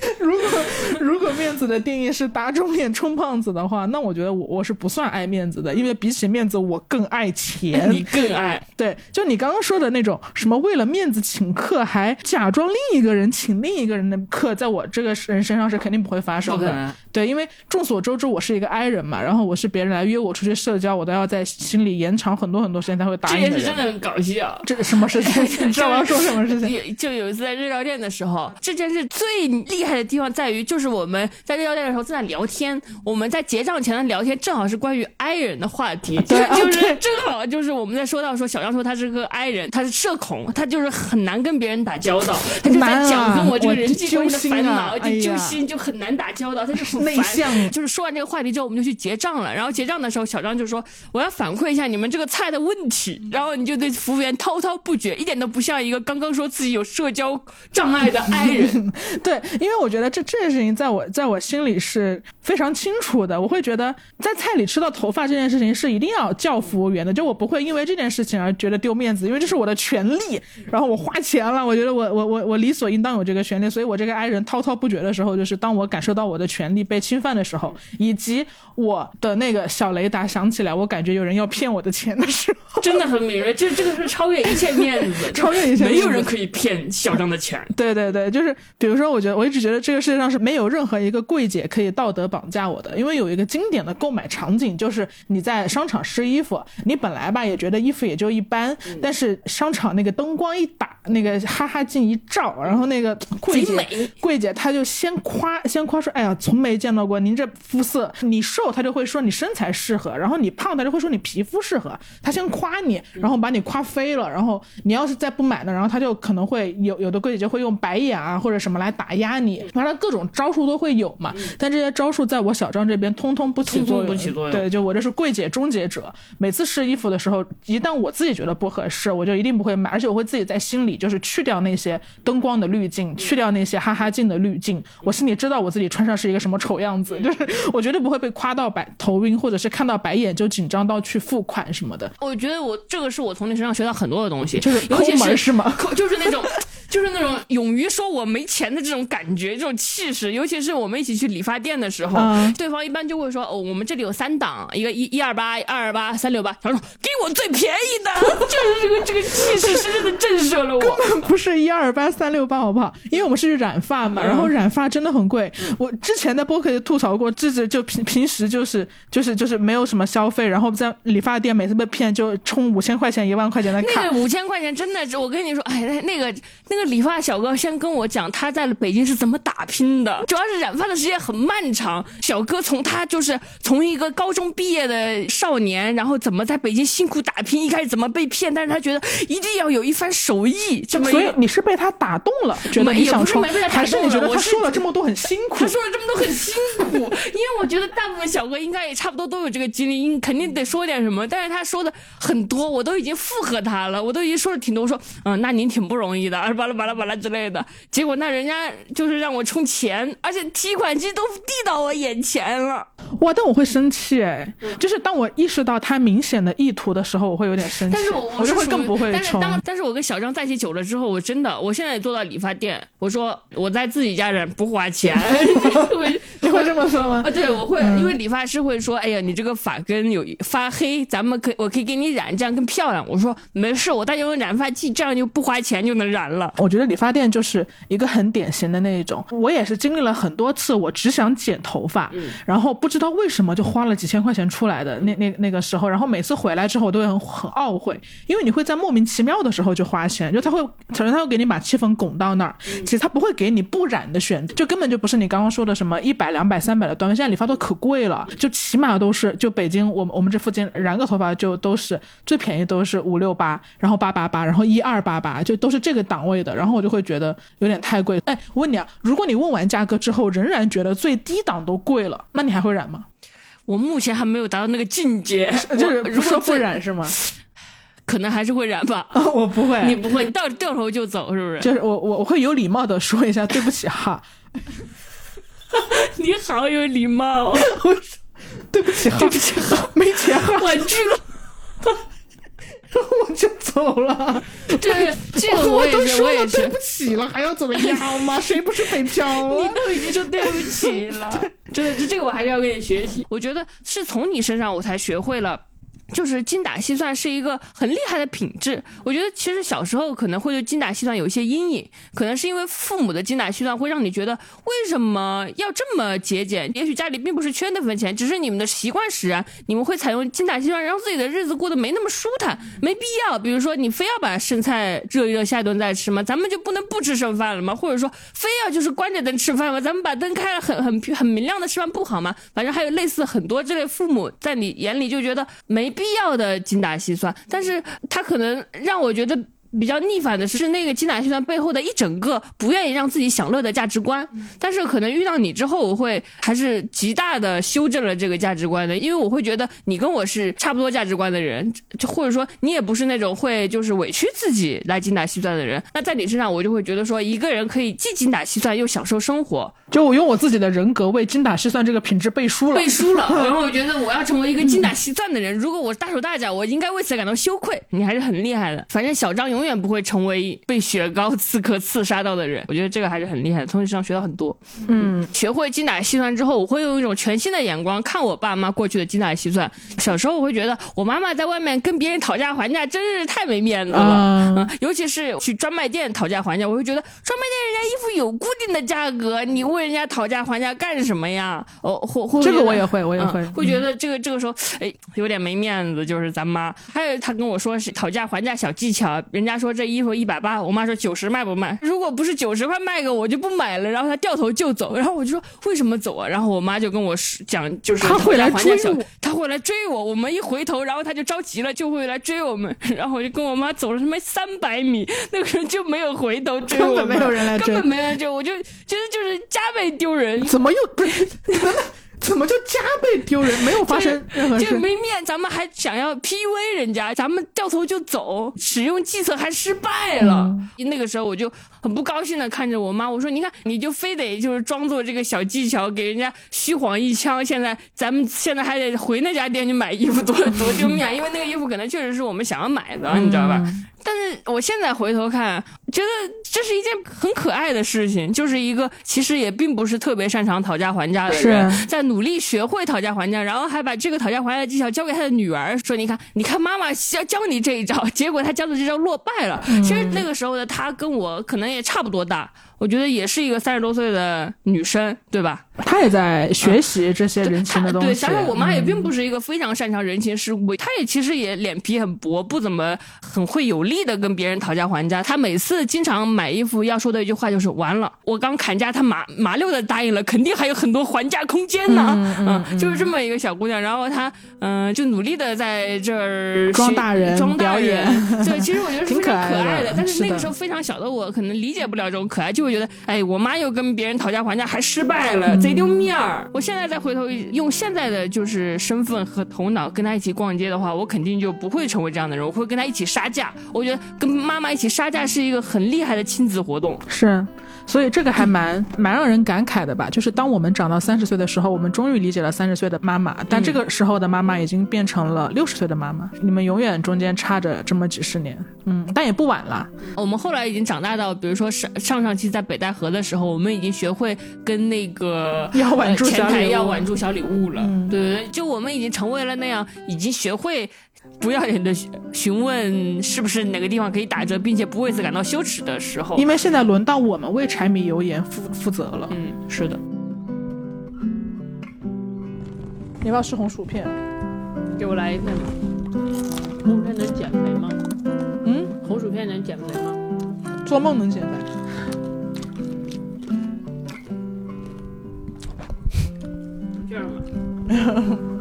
<laughs> 如果 <laughs> 如果面子的定义是打肿脸充胖子的话，那我觉得我我是不算爱面子的，因为比起面子，我更爱钱。<laughs> 你更爱对，就你刚刚说的那种什么为了面子请客，还假装另一个人请另一个人的客，在我这个人身上是肯定不会发生的。对，因为众所周知，我是一个 I 人嘛，然后我是别人来约我出去社交，我都要在心里延长很多很多时间才会答应的这件事真的很搞笑。这什么事情？<laughs> 你知道我要说什么事情？<laughs> 就有一次在日料店的时候，这件事最厉害的地方在于，就是我们在日料店的时候正在聊天，我们在结账前的聊天正好是关于 I 人的话题，就是正好就是我们在说到说小张说他是个 I 人，他是社恐，他就是很难跟别人打交道，他就在讲跟我这个人际关系的烦恼，就揪心就很难打交道，他就很内向。<laughs> 就是说完这个话题之后，我们就去结账了。然后结账的时候，小张就说我要反馈一下你们这个菜的问题。然后你就对服务员滔滔不绝，一点都不像一个刚刚说自己有社交障碍的爱人。<laughs> 对，因为我觉得这这件事情在我在我心里是非常清楚的。我会觉得在菜里吃到头发这件事情是一定要叫服务员的，就我不会因为这件事情而觉得丢面子，因为这是我的权利。然后我花钱了，我觉得我我我我理所应当有这个权利。所以我这个爱人滔滔不绝的时候，就是当我感受到我的权利被侵犯的时候，以及我的那个小雷达响起来，我感觉有人要骗我的钱的时候，<laughs> 真的很敏锐。这这个是超越一切面子，<laughs> 超越一切，没有人可以骗小张的钱。<laughs> 对对对，就是比如说，我觉得我一直觉得这个世界上是没有任何一个柜姐可以道德绑架我的，因为有一个经典的购买场景，就是你在商场试衣服，你本来吧也觉得衣服也就一般，但是商场那个灯光一打，那个哈哈镜一照，然后那个柜姐柜姐她就先夸先夸说，哎呀，从没见到过您这肤色，你瘦他就会说你身材适合，然后你胖他就会说你皮肤适合，他先夸你，然后把你夸飞了，然后你要是再不买呢，然后他就可能会有有的柜姐就会用白眼啊或者什么来打压你，反正各种招数都会有嘛，但这些招数在我小张这边通通不起作用，不起作用，对，就我这是柜姐终结者，每次试衣服的时候，一旦我自己觉得不合适，我就一定不会买，而且我会自己在心里就是去掉那些灯光的滤镜，去掉那些哈哈镜的滤镜，我心里知道我自己穿上是一个什么丑样子，就是我绝对不会被夸到白头晕，或者是看到白眼就紧张到去付款什么的。我觉得我这个是我从你身上学到很多的东西，就是尤其是是吗？就是那种。就是那种勇于说我没钱的这种感觉，这种气势，尤其是我们一起去理发店的时候，对方一般就会说：“哦，我们这里有三档，一个一一二八、二二八、三六八。”他说：“给我最便宜的。<laughs> ”就是这个这个气势深深的震慑了我。根本不是一二八、三六八，好不好？因为我们是染发嘛，然后染发真的很贵。我之前在播客里吐槽过，这这就平平时就是就是就是没有什么消费，然后在理发店每次被骗就充五千块钱、一万块钱的卡。那个五千块钱真的是，我跟你说，哎，那个那个理发小哥先跟我讲他在北京是怎么打拼的，主要是染发的时间很漫长。小哥从他就是从一个高中毕业的少年，然后怎么在北京辛苦打拼，一开始怎么被骗，但是他觉得一定要有一番手艺。这么所以你是被他打动了，觉得你想冲，还是你觉得他说了这么多很辛苦？<laughs> 他说了这么多很辛苦，因为我觉得大部分小哥应该也差不多都有这个经历，肯定得说点什么。但是他说的很多，我都已经附和他了，我都已经说了挺多，我说嗯，那您挺不容易的，巴拉巴拉巴拉之类的。结果那人家就是让我充钱，而且提款机都递到我眼前了。哇！但我会生气哎，就是当我意识到他明显的意图的时候，我会有点生气。但是我我就会更不会充。但是但是我跟小张在一起久了之后，我真的，我现在做到理发店，我说我在自己家人不花钱。<laughs> <laughs> 你会这么说吗？啊，对，我会，因为理发师会说，哎呀，你这个发根有发黑，咱们可我可以给你染，这样更漂亮。我说没事，我带用染发剂，这样就不花钱就能染了。我觉得理发店就是一个很典型的那一种。我也是经历了很多次，我只想剪头发，然后不知道为什么就花了几千块钱出来的那那那个时候，然后每次回来之后我都会很很懊悔，因为你会在莫名其妙的时候就花钱，就他会首先他会给你把气氛拱到那儿，其实他不会给你不染的选择，就根本就不是你刚刚说的什么一百两百三百的单位，现在理发都可贵了，就起码都是就北京我们我们这附近染个头发就都是最便宜都是五六八，然后八八八，然后一二八八，就都是这个档位的，然后我就会觉得有点太贵。哎，我问你啊，如果你问完价格之后仍然觉得最低档都贵了，那你还会染吗？我目前还没有达到那个境界，就是不说不染是吗？<laughs> 可能还是会染吧。我不会，<laughs> 你不会，你掉掉头就走是不是？就是我我我会有礼貌的说一下对不起哈。<laughs> 你好有礼貌，对不起哈，对不起哈，没钱哈，婉拒了，<laughs> 我就走了。对这个我 <laughs> 我也是对不起了，还要怎么样吗？谁不是北漂？你都已经说对不起了，<laughs> 真的，这这个我还是要跟你学习。我觉得是从你身上我才学会了。就是精打细算是一个很厉害的品质。我觉得其实小时候可能会对精打细算有一些阴影，可能是因为父母的精打细算会让你觉得为什么要这么节俭？也许家里并不是缺那份钱，只是你们的习惯使然，你们会采用精打细算，让自己的日子过得没那么舒坦，没必要。比如说你非要把剩菜热一热，下一顿再吃吗？咱们就不能不吃剩饭了吗？或者说非要就是关着灯吃饭吗？咱们把灯开了，很很很明亮的吃饭不好吗？反正还有类似很多这类父母在你眼里就觉得没。必要的精打细算，但是他可能让我觉得。比较逆反的是，那个精打细算背后的一整个不愿意让自己享乐的价值观。但是可能遇到你之后，我会还是极大的修正了这个价值观的，因为我会觉得你跟我是差不多价值观的人，就或者说你也不是那种会就是委屈自己来精打细算的人。那在你身上，我就会觉得说，一个人可以既精打细算又享受生活。就我用我自己的人格为精打细算这个品质背书了，背书了。然后我觉得我要成为一个精打 <laughs> 细算的人。如果我大手大脚，我应该为此感到羞愧。你还是很厉害的。反正小张永远。远不会成为被雪糕刺客刺杀到的人。我觉得这个还是很厉害的，从你身上学到很多。嗯，学会精打细算之后，我会用一种全新的眼光看我爸妈过去的精打细算。小时候我会觉得我妈妈在外面跟别人讨价还价，真是太没面子了。尤其是去专卖店讨价还价，我会觉得专卖店人家衣服有固定的价格，你问人家讨价还价干什么呀？哦，会会这个我也会，我也嗯会，会觉得这个这个时候，哎，有点没面子，就是咱妈。还有他跟我说是讨价还价小技巧，人家说这衣服一百八，我妈说九十卖不卖？如果不是九十块卖给我，我就不买了。然后他掉头就走，然后我就说为什么走啊？然后我妈就跟我说讲，就是他会来追我，他会来追我。我们一回头，然后他就着急了，就会来追我们。然后我就跟我妈走了他妈三百米，那个人就没有回头追我们，根本没有人来追根本没人追，我就觉得就是加倍丢人。怎么又不是？怎么就加倍丢人？没有发生任何就事。没面，咱们还想要 PUA 人家，咱们掉头就走，使用计策还失败了。那个时候我就很不高兴的看着我妈，我说：“你看，你就非得就是装作这个小技巧，给人家虚晃一枪。现在咱们现在还得回那家店去买衣服，多多丢面，因为那个衣服可能确实是我们想要买的，你知道吧？”但是我现在回头看，觉得这是一件很可爱的事情，就是一个其实也并不是特别擅长讨价还价的人，在努力学会讨价还价，然后还把这个讨价还价的技巧教给他的女儿，说：“你看，你看，妈妈教教你这一招，结果他教的这招落败了。其实那个时候的他跟我可能也差不多大，我觉得也是一个三十多岁的女生，对吧？她也在学习这些人情的东西。对，想想我妈也并不是一个非常擅长人情世故，她也其实也脸皮很薄，不怎么很会有力的跟别人讨价还价。她每次经常买衣服要说的一句话就是：“完了，我刚砍价，她麻麻溜的答应了，肯定还有很多还价空间呢。”嗯就是这么一个小姑娘，然后她嗯、就努力的在这儿装大人装大人。对，其实我觉得是挺非常可爱的 <laughs> 可爱的，但是那个时候非常小的我可能理解不了这种可爱，就会觉得，哎，我妈又跟别人讨价还价还失败了，贼丢面儿。我现在再回头用现在的就是身份和头脑跟她一起逛街的话，我肯定就不会成为这样的人，我会跟她一起杀价。我觉得跟妈妈一起杀价是一个很厉害的亲子活动。是，所以这个还蛮 <clears throat> 蛮让人感慨的吧。就是当我们长到三十岁的时候，我们终于理解了三十岁的妈妈，但这个时候的妈妈已经变成了六十岁的妈妈。你们永远中间差着这么几十年，嗯，但也不晚啦。我们后来已经长大到，比如说上上上期在北戴河的时候，我们已经学会跟那个要挽住呃前台要挽住小礼物了。对对对，就我们已经成为了那样，已经学会不要脸的询问是不是哪个地方可以打折，并且不为此感到羞耻的时候。因为现在轮到我们为柴米油盐负负责了。嗯，是的，你要不要吃红薯片？给我来一片吧。红薯片能减肥吗？嗯，红薯片能减肥吗？做梦能减肥。这样吧。<laughs>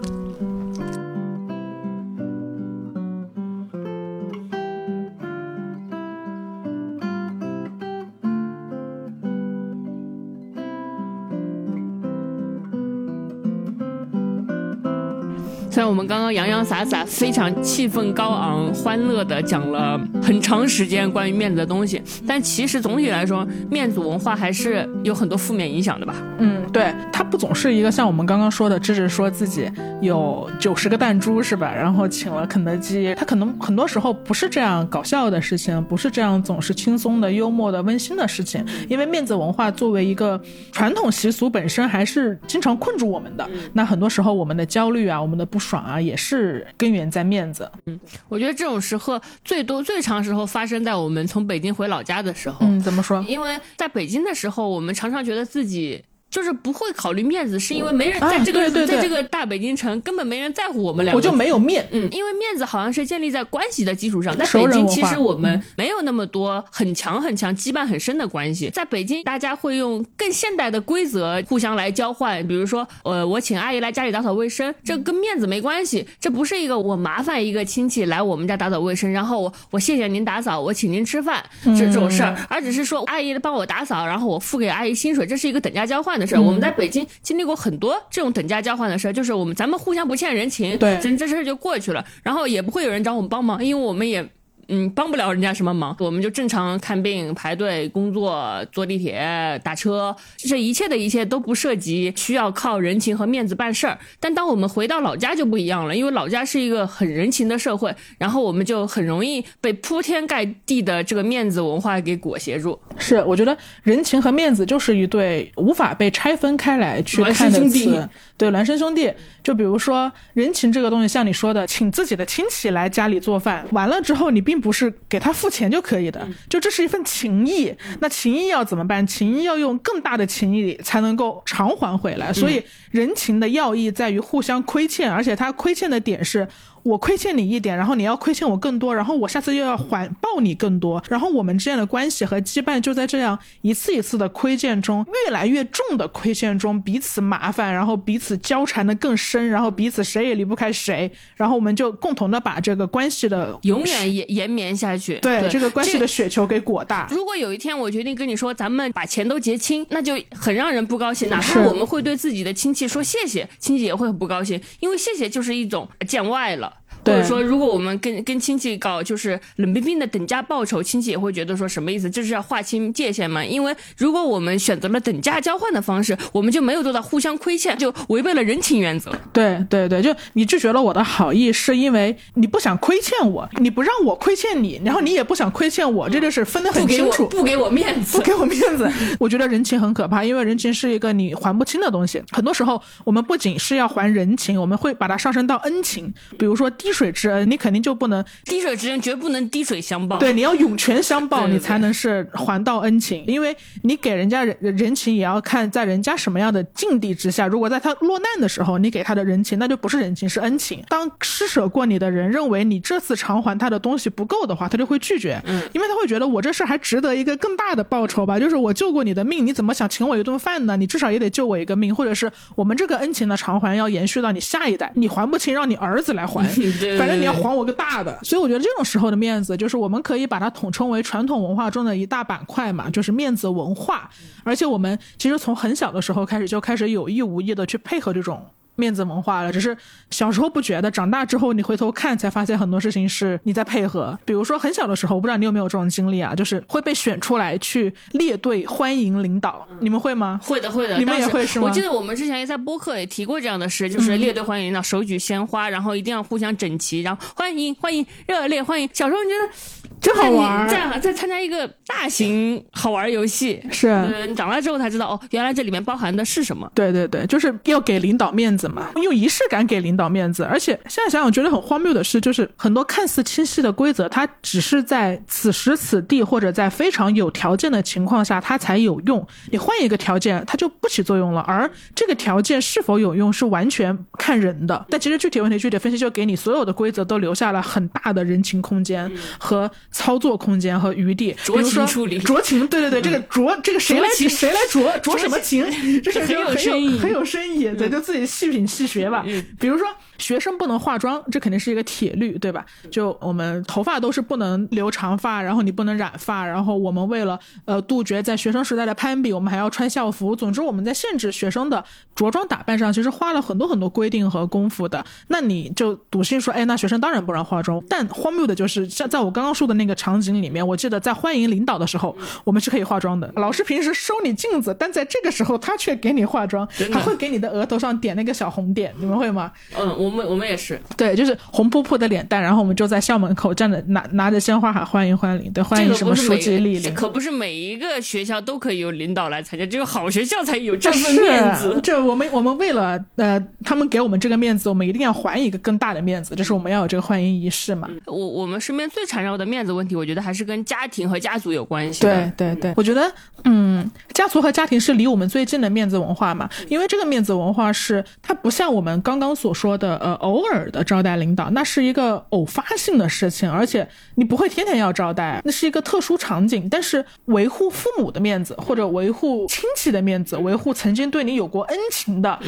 虽然我们刚刚洋洋洒洒、非常气氛高昂、欢乐的讲了很长时间关于面子的东西，但其实总体来说，面子文化还是有很多负面影响的吧。嗯，对，它不总是一个像我们刚刚说的，芝芝说自己有九十个弹珠是吧？然后请了肯德基，它可能很多时候不是这样搞笑的事情，不是这样总是轻松的、幽默的、温馨的事情。因为面子文化作为一个传统习俗本身，还是经常困住我们的。那很多时候我们的焦虑啊，我们的不爽啊，也是根源在面子。嗯我觉得这种时刻最多最长时候发生在我们从北京回老家的时候，嗯，怎么说？因为在北京的时候，我们常常觉得自己。就是不会考虑面子，是因为没人啊在这个、在这个大北京城根本没人在乎我们两个。我就没有面。嗯，因为面子好像是建立在关系的基础上，在北京其实我们没有那么多很强很强、羁绊很深的关系。在北京，大家会用更现代的规则互相来交换，比如说，呃，我请阿姨来家里打扫卫生，这跟面子没关系，这不是一个我麻烦一个亲戚来我们家打扫卫生，然后我我谢谢您打扫，我请您吃饭这这种事儿，而只是说阿姨帮我打扫，然后我付给阿姨薪水，这是一个等价交换的事儿。我们在北京经历过很多这种等价交换的事儿，就是我们咱们互相不欠人情，对这这事儿就过去了，然后也不会有人找我们帮忙，因为我们也嗯帮不了人家什么忙，我们就正常看病、排队、工作、坐地铁、打车，这一切的一切都不涉及需要靠人情和面子办事儿。但当我们回到老家就不一样了，因为老家是一个很人情的社会，然后我们就很容易被铺天盖地的这个面子文化给裹挟住。是，我觉得人情和面子就是一对无法被拆分开来去看的词。对，孪生兄弟。就比如说人情这个东西，像你说的，请自己的亲戚来家里做饭，完了之后你并不是给他付钱就可以的，就这是一份情谊。那情谊要怎么办？情谊要用更大的情谊才能够偿还回来。所以人情的要义在于互相亏欠，而且他亏欠的点是。我亏欠你一点，然后你要亏欠我更多，然后我下次又要还报你更多，然后我们之间的关系和羁绊就在这样一次一次的亏欠中，越来越重的亏欠中彼此麻烦，然后彼此交缠的更深，然后彼此谁也离不开谁，然后我们就共同的把这个关系的永远延延绵下去，对这个关系的雪球给裹大。如果有一天我决定跟你说咱们把钱都结清，那就很让人不高兴，哪怕我们会对自己的亲戚说谢谢，亲戚也会很不高兴，因为谢谢就是一种见外了。或者说，如果我们跟跟亲戚搞就是冷冰冰的等价报酬，亲戚也会觉得说什么意思？就是要划清界限嘛？因为如果我们选择了等价交换的方式，我们就没有做到互相亏欠，就违背了人情原则。对对对，就你拒绝了我的好意，是因为你不想亏欠我，你不让我亏欠你，然后你也不想亏欠我，这就是分得很清楚，不给我面子，不给我面子。我觉得人情很可怕，因为人情是一个你还不清的东西。很多时候，我们不仅是要还人情，我们会把它上升到恩情，比如说滴。水之恩，你肯定就不能滴水之恩，绝不能滴水相报。对，你要涌泉相报，你才能是还到恩情。因为你给人家人人情，也要看在人家什么样的境地之下。如果在他落难的时候，你给他的人情，那就不是人情，是恩情。当施舍过你的人认为你这次偿还他的东西不够的话，他就会拒绝。嗯，因为他会觉得我这事还值得一个更大的报酬吧？就是我救过你的命，你怎么想请我一顿饭呢？你至少也得救我一个命，或者是我们这个恩情的偿还要延续到你下一代，你还不清，让你儿子来还。<laughs> 反正你要还我个大的，所以我觉得这种时候的面子，就是我们可以把它统称为传统文化中的一大板块嘛，就是面子文化。而且我们其实从很小的时候开始就开始有意无意的去配合这种。面子文化了，只是小时候不觉得，长大之后你回头看才发现很多事情是你在配合。比如说很小的时候，我不知道你有没有这种经历啊，就是会被选出来去列队欢迎领导，你们会吗？会的，会的，你们也会是吗？我记得我们之前也在播客也提过这样的事，就是列队欢迎领导，手举鲜花，然后一定要互相整齐，然后欢迎欢迎热烈欢迎。小时候觉得真好玩，这样在参加一个大型好玩游戏，是，你长大之后才知道哦，原来这里面包含的是什么？对对对，就是要给领导面子。用仪式感给领导面子，而且现在想想觉得很荒谬的是，就是很多看似清晰的规则，它只是在此时此地或者在非常有条件的情况下，它才有用。你换一个条件，它就不起作用了。而这个条件是否有用，是完全看人的。但其实具体问题具体分析，就给你所有的规则都留下了很大的人情空间和操作空间和余地。酌情处理，酌情，对对对，这个酌，这个谁来谁来酌酌什么情？<laughs> 这是很有深意，很有深意。对，就自己细品细学吧。比如说。学生不能化妆，这肯定是一个铁律，对吧？就我们头发都是不能留长发，然后你不能染发，然后我们为了呃杜绝在学生时代的攀比，我们还要穿校服。总之，我们在限制学生的着装打扮上，其实花了很多很多规定和功夫的。那你就笃信说，哎，那学生当然不让化妆。但荒谬的就是，像在我刚刚说的那个场景里面，我记得在欢迎领导的时候，我们是可以化妆的。老师平时收你镜子，但在这个时候他却给你化妆，还会给你的额头上点那个小红点，你们会吗？嗯。我们我们也是，对，就是红扑扑的脸蛋，然后我们就在校门口站着，拿拿着鲜花喊欢迎欢迎，对，欢迎什么书记莅临。可不是每一个学校都可以有领导来参加，只有好学校才有这份面子。这我们我们为了呃，他们给我们这个面子，我们一定要还一个更大的面子，就是我们要有这个欢迎仪式嘛。我我们身边最缠绕的面子问题，我觉得还是跟家庭和家族有关系。对对对，我觉得嗯，家族和家庭是离我们最近的面子文化嘛，因为这个面子文化是它不像我们刚刚所说的呃偶。尔的招待领导，那是一个偶发性的事情，而且你不会天天要招待，那是一个特殊场景。但是维护父母的面子，或者维护亲戚的面子，维护曾经对你有过恩情的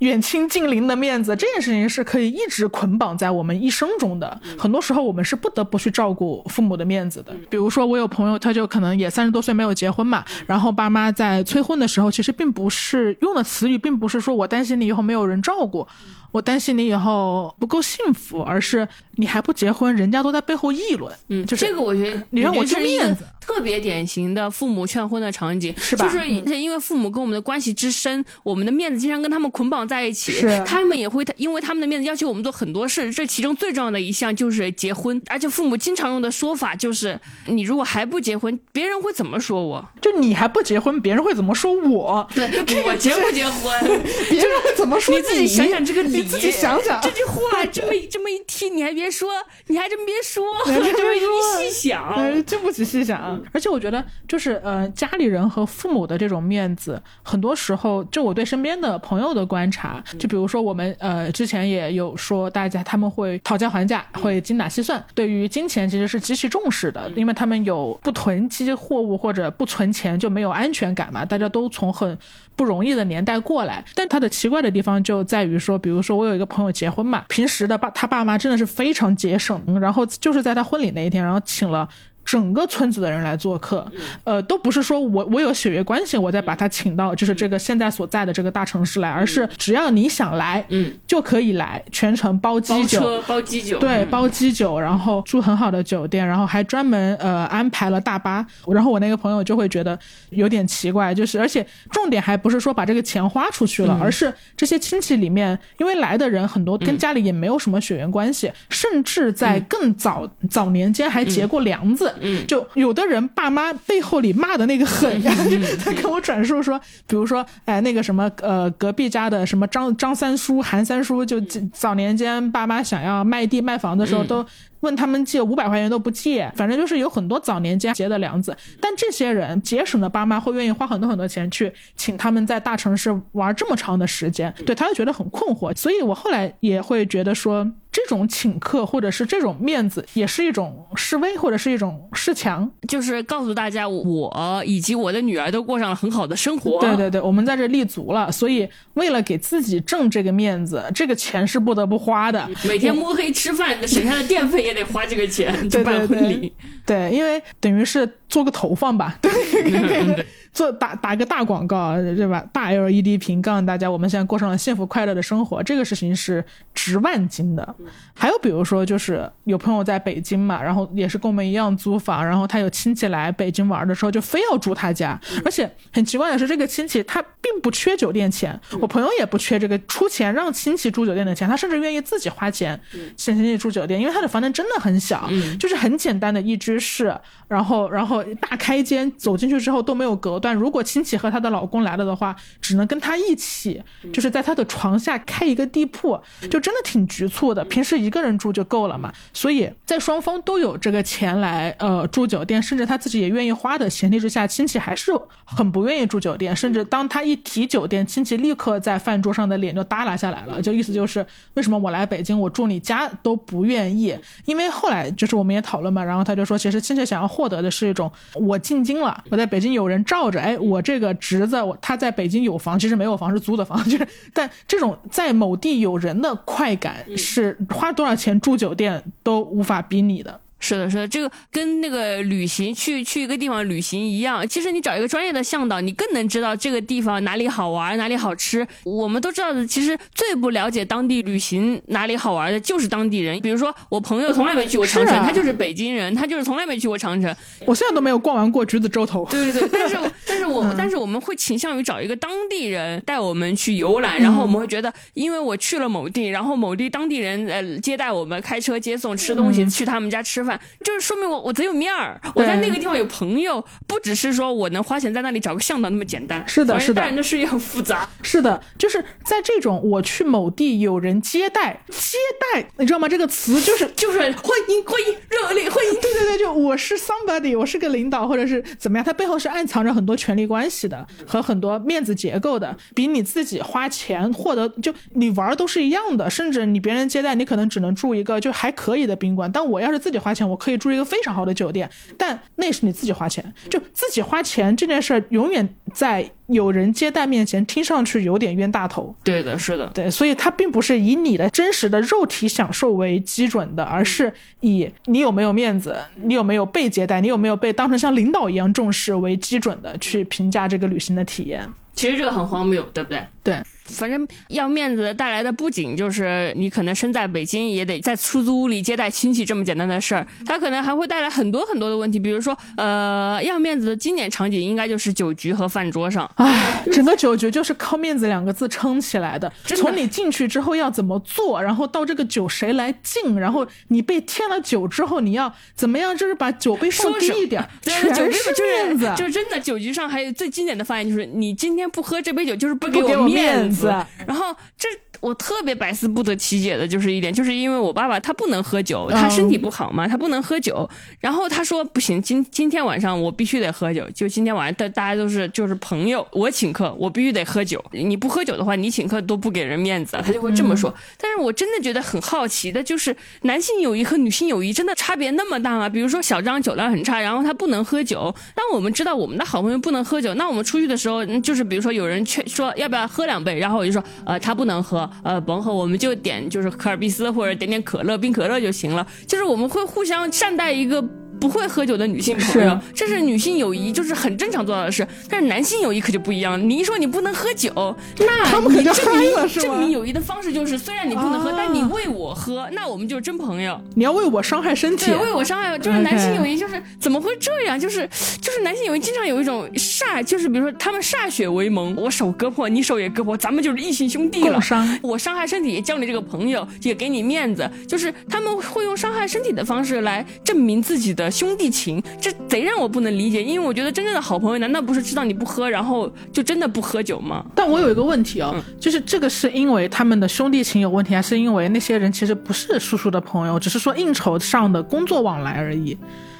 远亲近邻的面子，这件事情是可以一直捆绑在我们一生中的。很多时候，我们是不得不去照顾父母的面子的。比如说，我有朋友，他就可能也三十多岁没有结婚嘛，然后爸妈在催婚的时候，其实并不是用的词语，并不是说我担心你以后没有人照顾。我担心你以后不够幸福，而是你还不结婚，人家都在背后议论。嗯，就是这个我觉得你让我这是一个面子特别典型的父母劝婚的场景，是吧就是因为父母跟我们的关系之深，我们的面子经常跟他们捆绑在一起，是他们也会因为他们的面子要求我们做很多事，这其中最重要的一项就是结婚，而且父母经常用的说法就是，你如果还不结婚，别人会怎么说我？就你还不结婚，别人会怎么说我？对，我结不结婚？别人会怎么说你自己想想这个理，你自己想想。这句话这么这么一听，你还别说，你还真别说，你还真 <laughs> 这么一细想，呃，经不起细想。而且我觉得，就是呃，家里人和父母的这种面子，很多时候，就我对身边的朋友的观察，就比如说我们呃之前也有说，大家他们会讨价还价，会精打细算，对于金钱其实是极其重视的，因为他们有不囤积货物或者不存钱就没有安全感嘛，大家都从很不容易的年代过来。但他的奇怪的地方就在于说，比如说我有一个朋友结婚嘛，平时的爸他爸妈真的是非常节省，然后就是在他婚礼那一天，然后请了。整个村子的人来做客，呃，都不是说我我有血缘关系，我再把他请到就是这个现在所在的这个大城市来，而是只要你想来，嗯，就可以来，全程包包机酒，车包机酒，对，嗯。包机酒，然后住很好的酒店，然后还专门呃安排了大巴。然后我那个朋友就会觉得有点奇怪，就是而且重点还不是说把这个钱花出去嗯。了，而是这些亲戚里面，因为来的人很多嗯。跟家里也没有什么血缘关系，甚至在更早、早年间还结过梁子。嗯就有的人爸妈背后里骂的那个狠呀，嗯就 <laughs> 他跟我转述说，比如说哎那个什么呃隔壁家的什么张张三叔、韩三叔，就早年间爸妈想要卖地卖房的时候都。问他们借五百块钱都不借，反正就是有很多早年间结的梁子，但这些人节省的爸妈会愿意花很多很多钱去请他们在大城市玩这么长的时间，对他就觉得很困惑。所以我后来也会觉得说，这种请客或者是这种面子，也是一种示威或者是一种示强。就是告诉大家，我以及我的女儿都过上了很好的生活。对对对，我们在这立足了，所以为了给自己挣这个面子，这个钱是不得不花的。每天摸黑吃饭，省下的电费也得花这个钱去办婚礼。对，因为等于是做个投放吧，<laughs> 对，做打打个大广告，对吧？大 LED 屏告诉大家，我们现在过上了幸福快乐的生活，这个事情是值万金的。还有比如说，就是有朋友在北京嘛，然后也是跟我们一样租房，然后他有亲戚来北京玩的时候，就非要住他家，而且很奇怪的是，这个亲戚他并不缺酒店钱，我朋友也不缺这个出钱让亲戚住酒店的钱，他甚至愿意自己花钱请亲戚住酒店，因为他的房间真的很小，就是很简单的一居室，然后然后大开间，走进去之后都没有隔断。如果亲戚和她的老公来了的话，只能跟她一起，就是在她的床下开一个地铺，就真的挺局促的。平时一个人住就够了嘛，所以在双方都有这个钱来呃住酒店，甚至他自己也愿意花的前提之下，亲戚还是很不愿意住酒店，甚至当他一提酒店，亲戚立刻在饭桌上的脸就耷拉下来了，就意思就是为什么我来北京我住你家都不愿意，因为后来就是我们也讨论嘛，然后他就说，其实亲戚想要获得的是一种我进京了，我在北京有人罩着，哎，我这个侄子我他在北京有房，其实没有房是租的房，就是但这种在某地有人的快感是花多少钱住酒店都无法比拟的。是的，是的，这个跟那个旅行去去一个地方旅行一样。其实你找一个专业的向导，你更能知道这个地方哪里好玩，哪里好吃。我们都知道的，其实最不了解当地旅行哪里好玩的就是当地人。比如说，我朋友从来没去过长城，啊他就是北京人，他就是从来没去过长城。我现在都没有逛完过橘子洲头。对对对，<laughs> 但是但是我、但是我们会倾向于找一个当地人带我们去游览，然后我们会觉得，因为我去了某地，然后某地当地人呃接待我们，开车接送，吃东西，去他们家吃饭，就是说明我我贼有面儿，我在那个地方有朋友，不只是说我能花钱在那里找个向导那么简单。是的是的大人的事业很复杂。是的，就是在这种我去某地有人接待，接待，你知道吗？这个词就是 <laughs> 就是欢迎欢迎热烈欢迎，对对对，就我是 somebody，我是个领导，或者是怎么样，它背后是暗藏着很多权力关系的和很多面子结构的，比你自己花钱获得，就你玩都是一样的，甚至你别人接待，你可能只能住一个就还可以的宾馆，但我要是自己花钱，我可以住一个非常好的酒店，但那是你自己花钱，就自己花钱这件事儿，永远在有人接待面前听上去有点冤大头。对的，是的。对，所以它并不是以你的真实的肉体享受为基准的，而是以你有没有面子，你有没有被接待，你有没有被当成像领导一样重视为基准的去评价这个旅行的体验。其实这个很荒谬，对不对？对，反正要面子带来的不仅就是你可能身在北京也得在出租屋里接待亲戚这么简单的事儿，它可能还会带来很多很多的问题，比如说，呃，要面子的经典场景应该就是酒局和饭桌上。唉，<laughs> 整个酒局就是靠面子两个字撑起来的。的从你进去之后要怎么做，然后到这个酒谁来敬，然后你被添了酒之后你要怎么样，就是把酒杯放收拾低一点，全是就是面子。就是真的酒局上还有最经典的发言就是你今天不喝这杯酒就是不给不给我面面子。然后这我特别百思不得其解的就是一点，就是因为我爸爸他不能喝酒，他身体不好嘛，他不能喝酒。然后他说不行，今今天晚上我必须得喝酒，就今天晚上大大家都是就是朋友，我请客，我必须得喝酒。你不喝酒的话，你请客都不给人面子，他就会这么说。但是我真的觉得很好奇的就是，男性友谊和女性友谊真的差别那么大吗？比如说小张酒量很差，然后他不能喝酒，当我们知道我们的好朋友不能喝酒，那我们出去的时候，嗯就是比如说有人劝说要不要喝两杯，然后我就说，呃，他不能喝，呃，甭喝，我们就点就是可尔必斯或者点点可乐、冰可乐就行了。就是我们会互相善待一个。不会喝酒的女性朋友是，这是女性友谊，就是很正常做到的事。但是男性友谊可就不一样，你一说你不能喝酒，那他们可就证明嗨了是吗证明友谊的方式就是，虽然你不能喝，啊但你喂我喝，那我们就是真朋友。你要为我伤害身体对，，为我伤害，就是男性友谊，就是怎么会这样？就是就是男性友谊经常有一种歃，就是比如说他们歃血为盟，我手割破，你手也割破，咱们就是异性兄弟了。伤。我伤害身体也，交你这个朋友，也给你面子，就是他们会用伤害身体的方式来证明自己的兄弟情，这贼让我不能理解。因为我觉得真正的好朋友，难道不是知道你不喝，然后就真的不喝酒吗？但我有一个问题啊哦，就是这个是因为他们的兄弟情有问题，还是因为那些人其实不是叔叔的朋友，只是说应酬上的工作往来而已？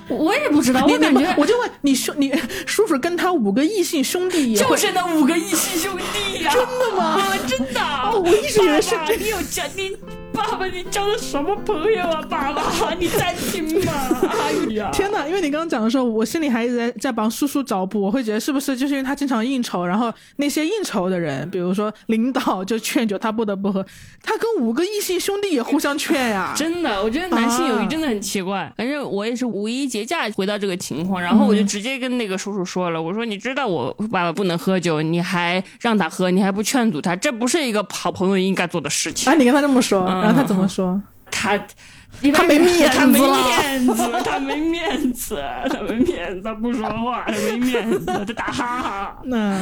我我也不知道，我感觉我就问你兄你叔叔跟他五个异性兄弟就是那五个异性兄弟呀、<laughs> 真的吗？<laughs> 真的。哦我一直以为是爸爸你有交你爸爸，你交的什么朋友啊？爸爸，你担心吗？哎呀，天呐！因为你刚刚讲的时候，我心里还一直在在帮叔叔找补，我会觉得是不是就是因为他经常应酬，然后那些应酬的人，比如说领导就劝酒，他不得不喝，他跟五个异性兄弟也互相劝呀。真的，我觉得男性友谊真的很奇怪。反正我也是五一节假回到这个情况，然后我就直接跟那个叔叔说了，我说你知道我爸爸不能喝酒，你还让他喝，你还不劝阻他，这不是一个好朋友应该做的事情。啊，你跟他这么说，嗯然后他怎么说？他。他没面子他没面子，他没面子，他没面子，他不说话，他没面子，他打哈哈。那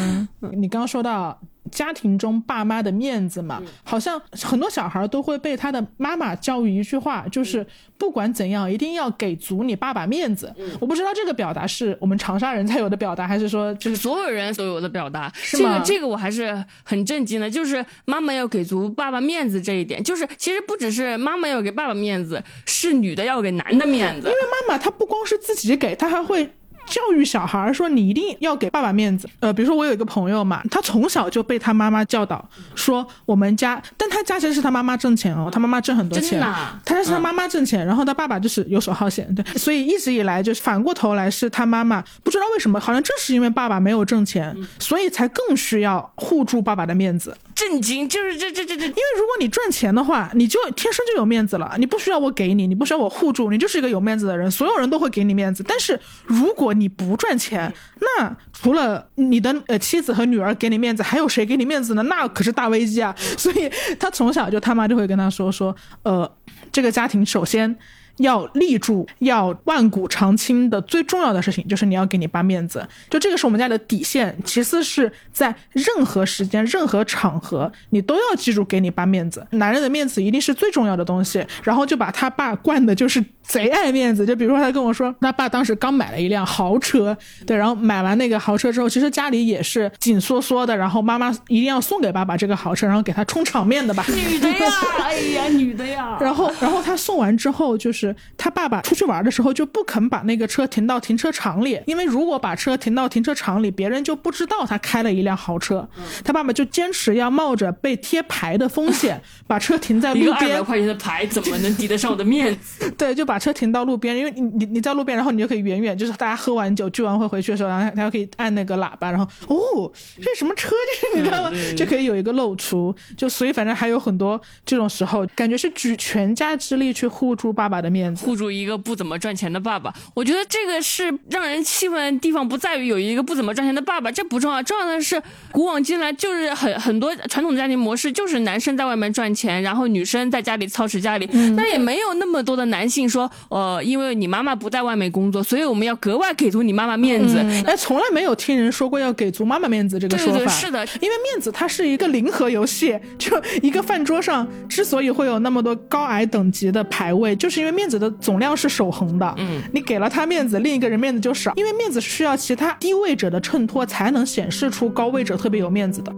你刚刚说到家庭中爸妈的面子嘛，好像很多小孩都会被他的妈妈教育一句话，就是不管怎样，一定要给足你爸爸面子。我不知道这个表达是我们长沙人才有的表达，还是说就是所有人都有的表达，这吗个这个我还是很震惊的，就是妈妈要给足爸爸面子这一点，就是其实不只是妈妈要给爸爸面子，是女的要给男的面子因。为妈妈她不光是自己给，她还会。教育小孩儿说你一定要给爸爸面子，呃，比如说我有一个朋友嘛，他从小就被他妈妈教导说我们家，但他家其实是他妈妈挣钱哦，他妈妈挣很多钱。他家，是他妈妈挣钱，然后他爸爸就是游手好闲，对，所以一直以来就是反过头来是他妈妈不知道为什么，好像正是因为爸爸没有挣钱，所以才更需要护住爸爸的面子。震惊，就是这这这这。因为如果你赚钱的话，你就天生就有面子了，你不需要我给你，你不需要我护住，你就是一个有面子的人，所有人都会给你面子。但是如果你不赚钱，那除了你的呃妻子和女儿给你面子，还有谁给你面子呢？那可是大危机啊！所以他从小就他妈就会跟他说说，呃，这个家庭首先。要立住，要万古长青的最重要的事情就是你要给你爸面子，就这个是我们家的底线。其次是在任何时间、任何场合，你都要记住给你爸面子。男人的面子一定是最重要的东西。然后就把他爸惯的就是贼爱面子。就比如说他跟我说，他爸当时刚买了一辆豪车，对，然后买完那个豪车之后，其实家里也是紧缩缩的，然后妈妈一定要送给爸爸这个豪车，然后给他充场面的吧。女的呀，哎呀，女的呀。<laughs> 然后，然后他送完之后，就是他爸爸出去玩的时候就不肯把那个车停到停车场里，因为如果把车停到停车场里，别人就不知道他开了一辆豪车。他爸爸就坚持要冒着被贴牌的风险，<laughs> 把车停在路边一个二百。块钱的牌怎么能抵得上我的面子？<laughs> 对，就把车停到路边，因为你你你在路边，然后你就可以远远，就是大家喝完酒聚完会回去的时候，然后他他就可以按那个喇叭，然后哦，这是什么车？就是你知道吗？就可以有一个露出。就所以反正还有很多这种时候，感觉是举全家之力去护住爸爸的面子。护住一个不怎么赚钱的爸爸，我觉得这个是让人气愤的地方，不在于有一个不怎么赚钱的爸爸，这不重要，重要的是古往今来就是很很多传统的家庭模式，就是男生在外面赚钱，然后女生在家里操持家里，但也没有那么多的男性说，呃，因为你妈妈不在外面工作，所以我们要格外给足你妈妈面子。哎，从来没有听人说过要给足妈妈面子这个说法。是的，因为面子它是一个零和游戏，就一个饭桌上之所以会有那么多高矮等级的排位，就是因为面子的总量是守恒的。嗯，你给了他面子，另一个人面子就少，因为面子是需要其他低位者的衬托才能显示出高位者特别有面子的。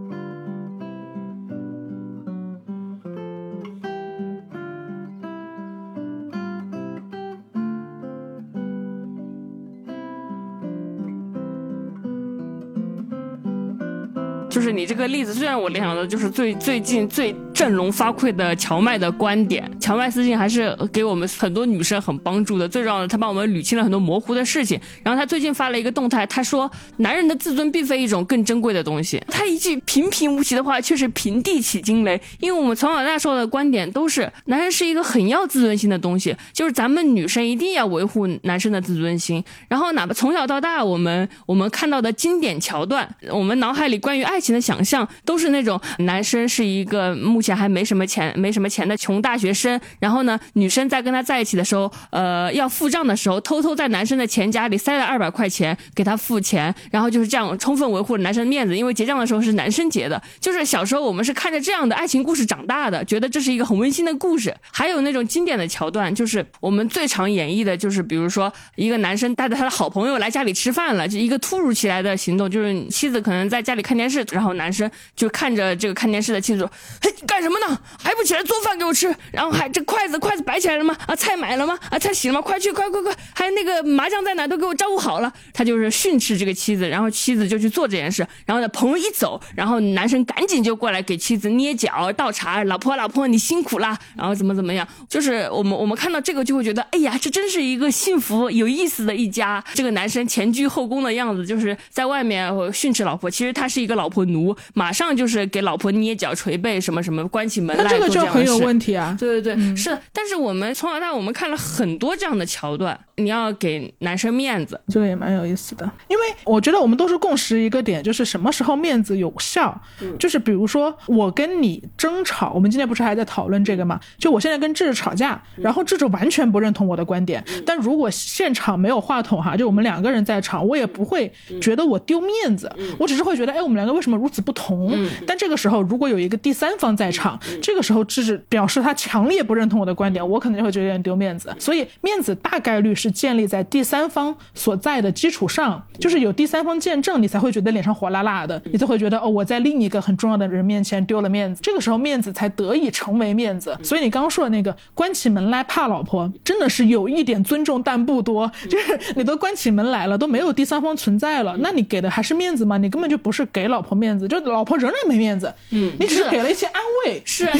就是你这个例子，虽然我联想的就是最最近最振聋发聩的荞麦的观点。荞麦私信还是给我们很多女生很帮助的。最重要的，他帮我们捋清了很多模糊的事情。然后他最近发了一个动态，他说：“男人的自尊并非一种更珍贵的东西。”他一句平平无奇的话，却是平地起惊雷。因为我们从小到大受的观点都是，男人是一个很要自尊心的东西，就是咱们女生一定要维护男生的自尊心。然后哪怕从小到大，我们我们看到的经典桥段，我们脑海里关于爱。情的想象都是那种男生是一个目前还没什么钱、没什么钱的穷大学生，然后呢，女生在跟他在一起的时候，呃，要付账的时候，偷偷在男生的钱夹里塞了二百块钱给他付钱，然后就是这样充分维护了男生的面子，因为结账的时候是男生结的。就是小时候我们是看着这样的爱情故事长大的，觉得这是一个很温馨的故事。还有那种经典的桥段，就是我们最常演绎的，就是比如说一个男生带着他的好朋友来家里吃饭了，就一个突如其来的行动，就是妻子可能在家里看电视。然后男生就看着这个看电视的妻子：“嘿，干什么呢？还不起来做饭给我吃？然后还这筷子筷子摆起来了吗？啊，菜买了吗？啊，菜洗了吗？快去，快快快！还有那个麻将在哪？都给我招呼好了。”他就是训斥这个妻子，然后妻子就去做这件事。然后呢，朋友一走，然后男生赶紧就过来给妻子捏脚倒茶：“老婆，老婆，你辛苦啦！”然后怎么怎么样？就是我们我们看到这个就会觉得，哎呀，这真是一个幸福有意思的一家。这个男生前居后恭的样子，就是在外面训斥老婆，其实他是一个老婆。奴马上就是给老婆捏脚捶背什么什么，关起门来这个就很有问题啊！对对对，是。但是我们从小到大，我们看了很多这样的桥段。你要给男生面子，这个也蛮有意思的。因为我觉得我们都是共识一个点，就是什么时候面子有效。就是比如说我跟你争吵，我们今天不是还在讨论这个吗？就我现在跟智智吵架，然后智智完全不认同我的观点，但如果现场没有话筒哈，就我们两个人在场，我也不会觉得我丢面子，我只是会觉得，哎，我们两个为什么如此不同？但这个时候如果有一个第三方在场，这个时候智智表示他强烈不认同我的观点，我可能就会觉得有点丢面子。所以面子大概率是。是建立在第三方所在的基础上，就是有第三方见证，你才会觉得脸上火辣辣的，你才会觉得哦，我在另一个很重要的人面前丢了面子，这个时候面子才得以成为面子。所以你刚刚说的那个关起门来怕老婆，真的是有一点尊重，但不多。就是你都关起门来了，都没有第三方存在了，那你给的还是面子吗？你根本就不是给老婆面子，就老婆仍然没面子。嗯，你只是给了一些安慰。是啊，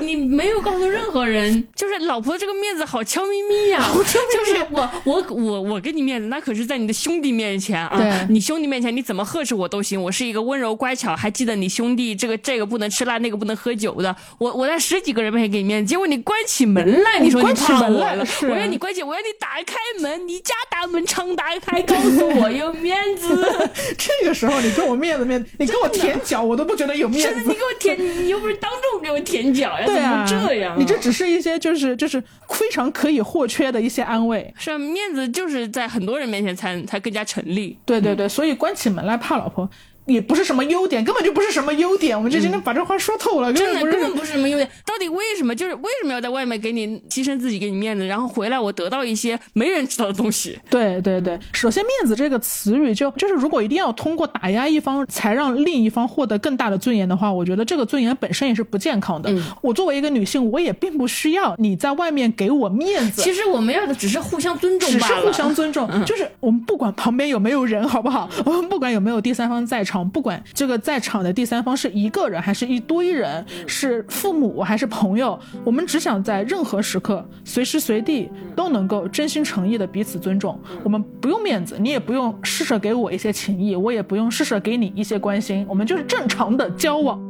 你你没有告诉任何人，就是老婆这个面子好悄咪咪呀，就是我。我我我给你面子，那可是在你的兄弟面前啊！你兄弟面前你怎么呵斥我都行，我是一个温柔乖巧，还记得你兄弟这个这个不能吃辣，那个不能喝酒的。我我在十几个人面前给你面子，结果你关起门来，你说你怕我了？我让你关起，我让你打开门，你家大门常打开，告诉我有面子。<laughs> 这个时候你给我面子面，你给我舔脚，我都不觉得有面子。你给我舔，你又不是当众给我舔脚呀？怎么这样？你这只是一些就是就是非常可以或缺的一些安慰，是。面子就是在很多人面前才才更加成立。对对对，所以关起门来怕老婆。也不是什么优点，根本就不是什么优点。我们就今天把这话说透了，真的根本不是什么优点。到底为什么？就是为什么要在外面给你牺牲自己，给你面子，然后回来我得到一些没人知道的东西？对对对，首先面子这个词语就就是，如果一定要通过打压一方才让另一方获得更大的尊严的话，我觉得这个尊严本身也是不健康的。我作为一个女性，我也并不需要你在外面 <laughs> 给我面子。其实我们要的只是互相尊重，只是互相尊重，就是我们不管旁边有没有人，好不好？我们不管有没有第三方在场，不管这个。在场的第三方是一个人还是一堆人？是父母还是朋友？我们只想在任何时刻、随时随地都能够真心诚意的彼此尊重。我们不用面子，你也不用施舍给我一些情谊，我也不用施舍给你一些关心。我们就是正常的交往。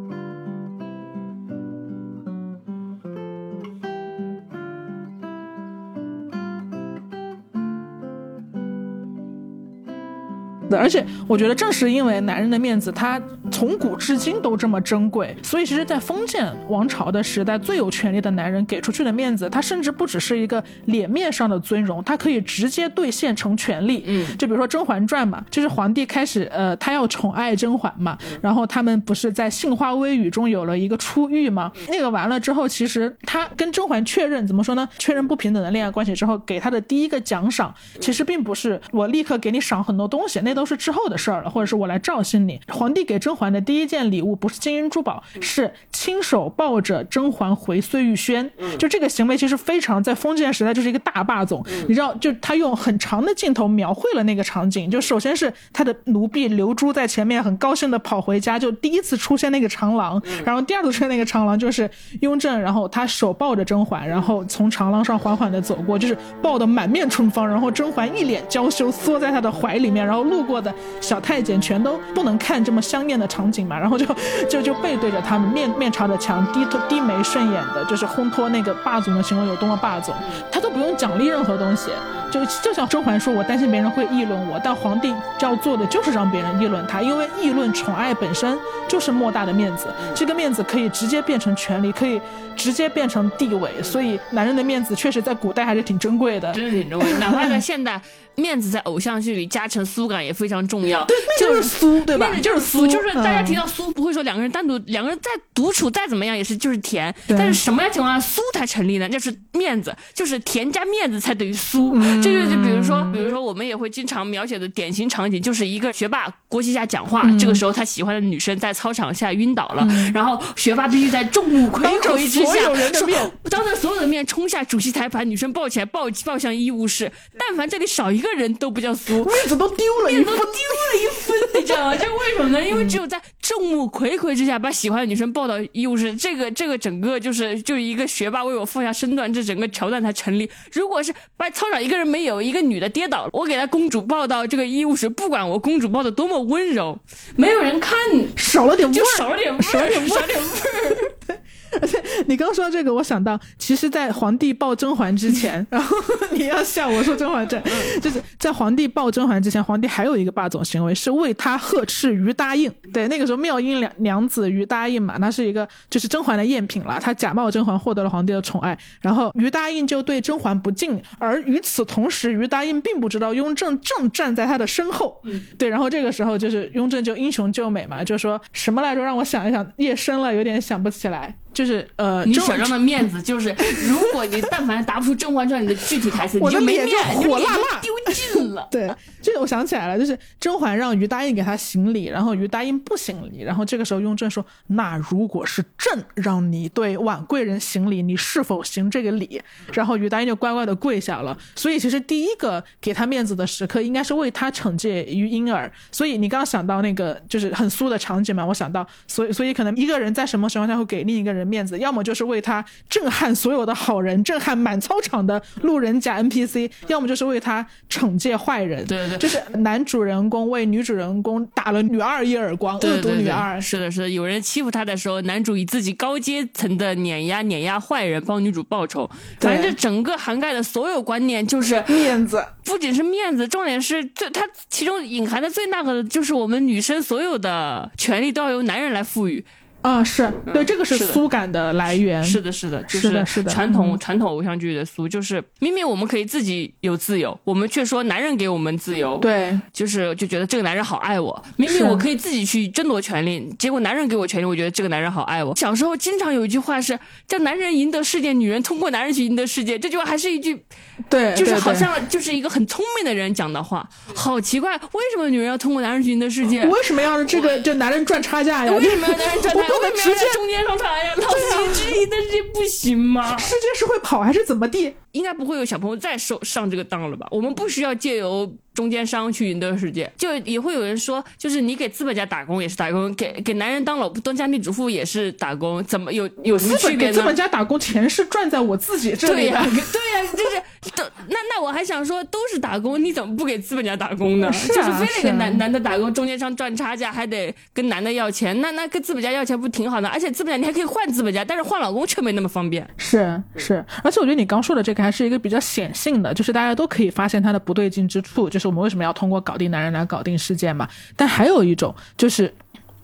而且我觉得正是因为男人的面子，他从古至今都这么珍贵，所以其实，在封建王朝的时代，最有权力的男人给出去的面子，他甚至不只是一个脸面上的尊荣，他可以直接兑现成权力。嗯，就比如说《甄嬛传》嘛，就是皇帝开始呃，他要宠爱甄嬛嘛，然后他们不是在杏花微雨中有了一个初遇吗？那个完了之后，其实他跟甄嬛确认怎么说呢？确认不平等的恋爱关系之后，给他的第一个奖赏，其实并不是我立刻给你赏很多东西，那都是之后的事儿了，或者是我来照应你。皇帝给甄嬛的第一件礼物不是金银珠宝，是亲手抱着甄嬛回碎玉轩。就这个行为其实非常在封建时代就是一个大霸总，你知道，就他用很长的镜头描绘了那个场景。就首先是他的奴婢刘珠在前面很高兴的跑回家，就第一次出现那个长廊，然后第二次出现那个长廊就是雍正，然后他手抱着甄嬛，然后从长廊上缓缓的走过，就是抱得满面春风，然后甄嬛一脸娇羞缩在他的怀里面，然后路过的小太监全都不能看这么香艳的场景嘛，然后就就就背对着他们，面面朝着墙，低头低眉顺眼的，就是烘托那个霸总的行为有多么霸总，他都不用奖励任何东西。就就像甄嬛说，我担心别人会议论我，但皇帝要做的就是让别人议论他，因为议论宠爱本身就是莫大的面子，这个面子可以直接变成权力，可以直接变成地位，所以男人的面子确实在古代还是挺珍贵的，真的挺珍贵。哪怕在现代，面子在偶像剧里加成酥感也非常重要。对，就是酥，对吧？面子就是酥，就是大家提到酥，不会说两个人单独，两个人再独处再怎么样也是就是甜，但是什么样情况下酥才成立呢？就是面子，就是甜加面子才等于酥。这就就比如说，比如说我们也会经常描写的典型场景，就是一个学霸国旗下讲话，这个时候他喜欢的女生在操场下晕倒了，然后学霸必须在众目睽睽之下，<laughs> 当着所有的面冲下主席台，把女生抱起来，抱抱向医务室。但凡这里少一个人都不叫苏，面子都丢了，面子都丢了一分，你知道吗？这为什么呢？因为只有在众目睽睽之下把喜欢的女生抱到医务室，这个这个整个就是就是一个学霸为我放下身段，这整个桥段才成立。如果是把操场一个人没有，一个女的跌倒了，我给她公主抱到这个医务室，不管我公主抱的多么温柔，没有人看，少了点味儿，少了点味儿，少了点味儿。而且 <laughs> 你刚说到这个，我想到，其实，在皇帝抱甄嬛之前，然后你要笑我说《甄嬛传》，就是在皇帝抱甄嬛之前，皇帝还有一个霸总行为，是为他呵斥于答应。对，那个时候妙音娘娘子于答应嘛，那是一个就是甄嬛的赝品了，她假冒甄嬛获得了皇帝的宠爱，然后于答应就对甄嬛不敬，而与此同时，于答应并不知道雍正正站在他的身后。对，然后这个时候就是雍正就英雄救美嘛，就说什么来着？让我想一想，夜深了，有点想不起来。就是呃，你小张的面子就是，如果你但凡答不出《甄嬛传》里的具体台词，<laughs> 我就没面，火辣辣丢尽了。<laughs> 对，这个我想起来了，就是甄嬛让于答应给她行礼，然后于答应不行礼，然后这个时候雍正说：“那如果是朕让你对婉贵人行礼，你是否行这个礼？”然后于答应就乖乖的跪下了。所以其实第一个给他面子的时刻，应该是为他惩戒于婴儿。所以你刚刚想到那个就是很酥的场景嘛，我想到，所以所以可能一个人在什么情况下会给另一个人面子？要么就是为他震撼所有的好人，震撼满操场的路人甲 NPC；要么就是为他惩戒坏人。对对，就是男主人公为女主人公打了女二一耳光，恶毒女二。是的，是的，有人欺负他的时候，男主以自己高阶层的碾压碾压坏人，帮女主报仇。反正这整个涵盖的所有观念就是面子，不仅是面子，重点是这它其中隐含的最那个的就是我们女生所有的权利都要由男人来赋予。啊，是对，这个是苏感的来源。是的，是的，是的，是的。传统传统偶像剧的苏，就是明明我们可以自己有自由，我们却说男人给我们自由。对，就是就觉得这个男人好爱我。明明我可以自己去争夺权利，结果男人给我权利，我觉得这个男人好爱我。小时候经常有一句话是叫“男人赢得世界，女人通过男人去赢得世界”，这句话还是一句，对，就是好像就是一个很聪明的人讲的话。好奇怪，为什么女人要通过男人去赢得世界？为什么要让这个这男人赚差价呀？为什么要男人赚差价？不能直接中间商场呀，老司机之一，但是这不行吗？世界是会跑还是怎么地？应该不会有小朋友再受上这个当了吧？我们不需要借由。中间商去赢得世界，就也会有人说，就是你给资本家打工也是打工，给给男人当老婆当家庭主妇也是打工，怎么有有什么区别呢？给资本家打工，钱是赚在我自己这里。对呀，对呀，就是都那那我还想说，都是打工，你怎么不给资本家打工呢？就是非得给男男的打工，中间商赚差价，还得跟男的要钱，那那跟资本家要钱不挺好的？而且资本家你还可以换资本家，但是换老公却没那么方便。是是，而且我觉得你刚说的这个还是一个比较显性的，就是大家都可以发现它的不对劲之处，就是我们为什么要通过搞定男人来搞定世界嘛。但还有一种就是。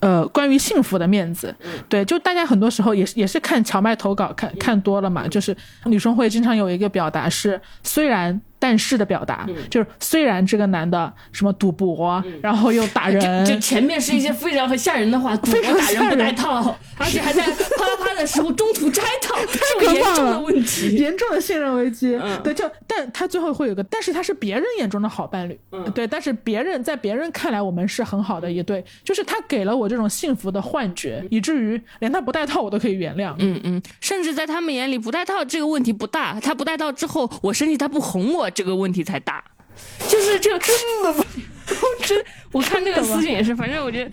呃，关于幸福的面子，对，就大家很多时候也是也是看荞麦投稿看看多了嘛，就是女生会经常有一个表达是，虽然。但是的表达就是，虽然这个男的什么赌博，然后又打人，<laughs> 就前面是一些非常很吓人的话，<laughs> 赌博打人不带套，而且还在 <laughs> 啪啪的时候中途摘套，这么严重的问题，严重的信任危机。对，就但他最后会有个，但是他是别人眼中的好伴侣，对，但是别人在别人看来我们是很好的一对，就是他给了我这种幸福的幻觉，以至于连他不带套我都可以原谅。嗯嗯，甚至在他们眼里不带套这个问题不大，他不带套之后，我生气他不哄我。这个问题才大，就是这个真的 <laughs> 吗？真，我看那个私信也是，反正我觉得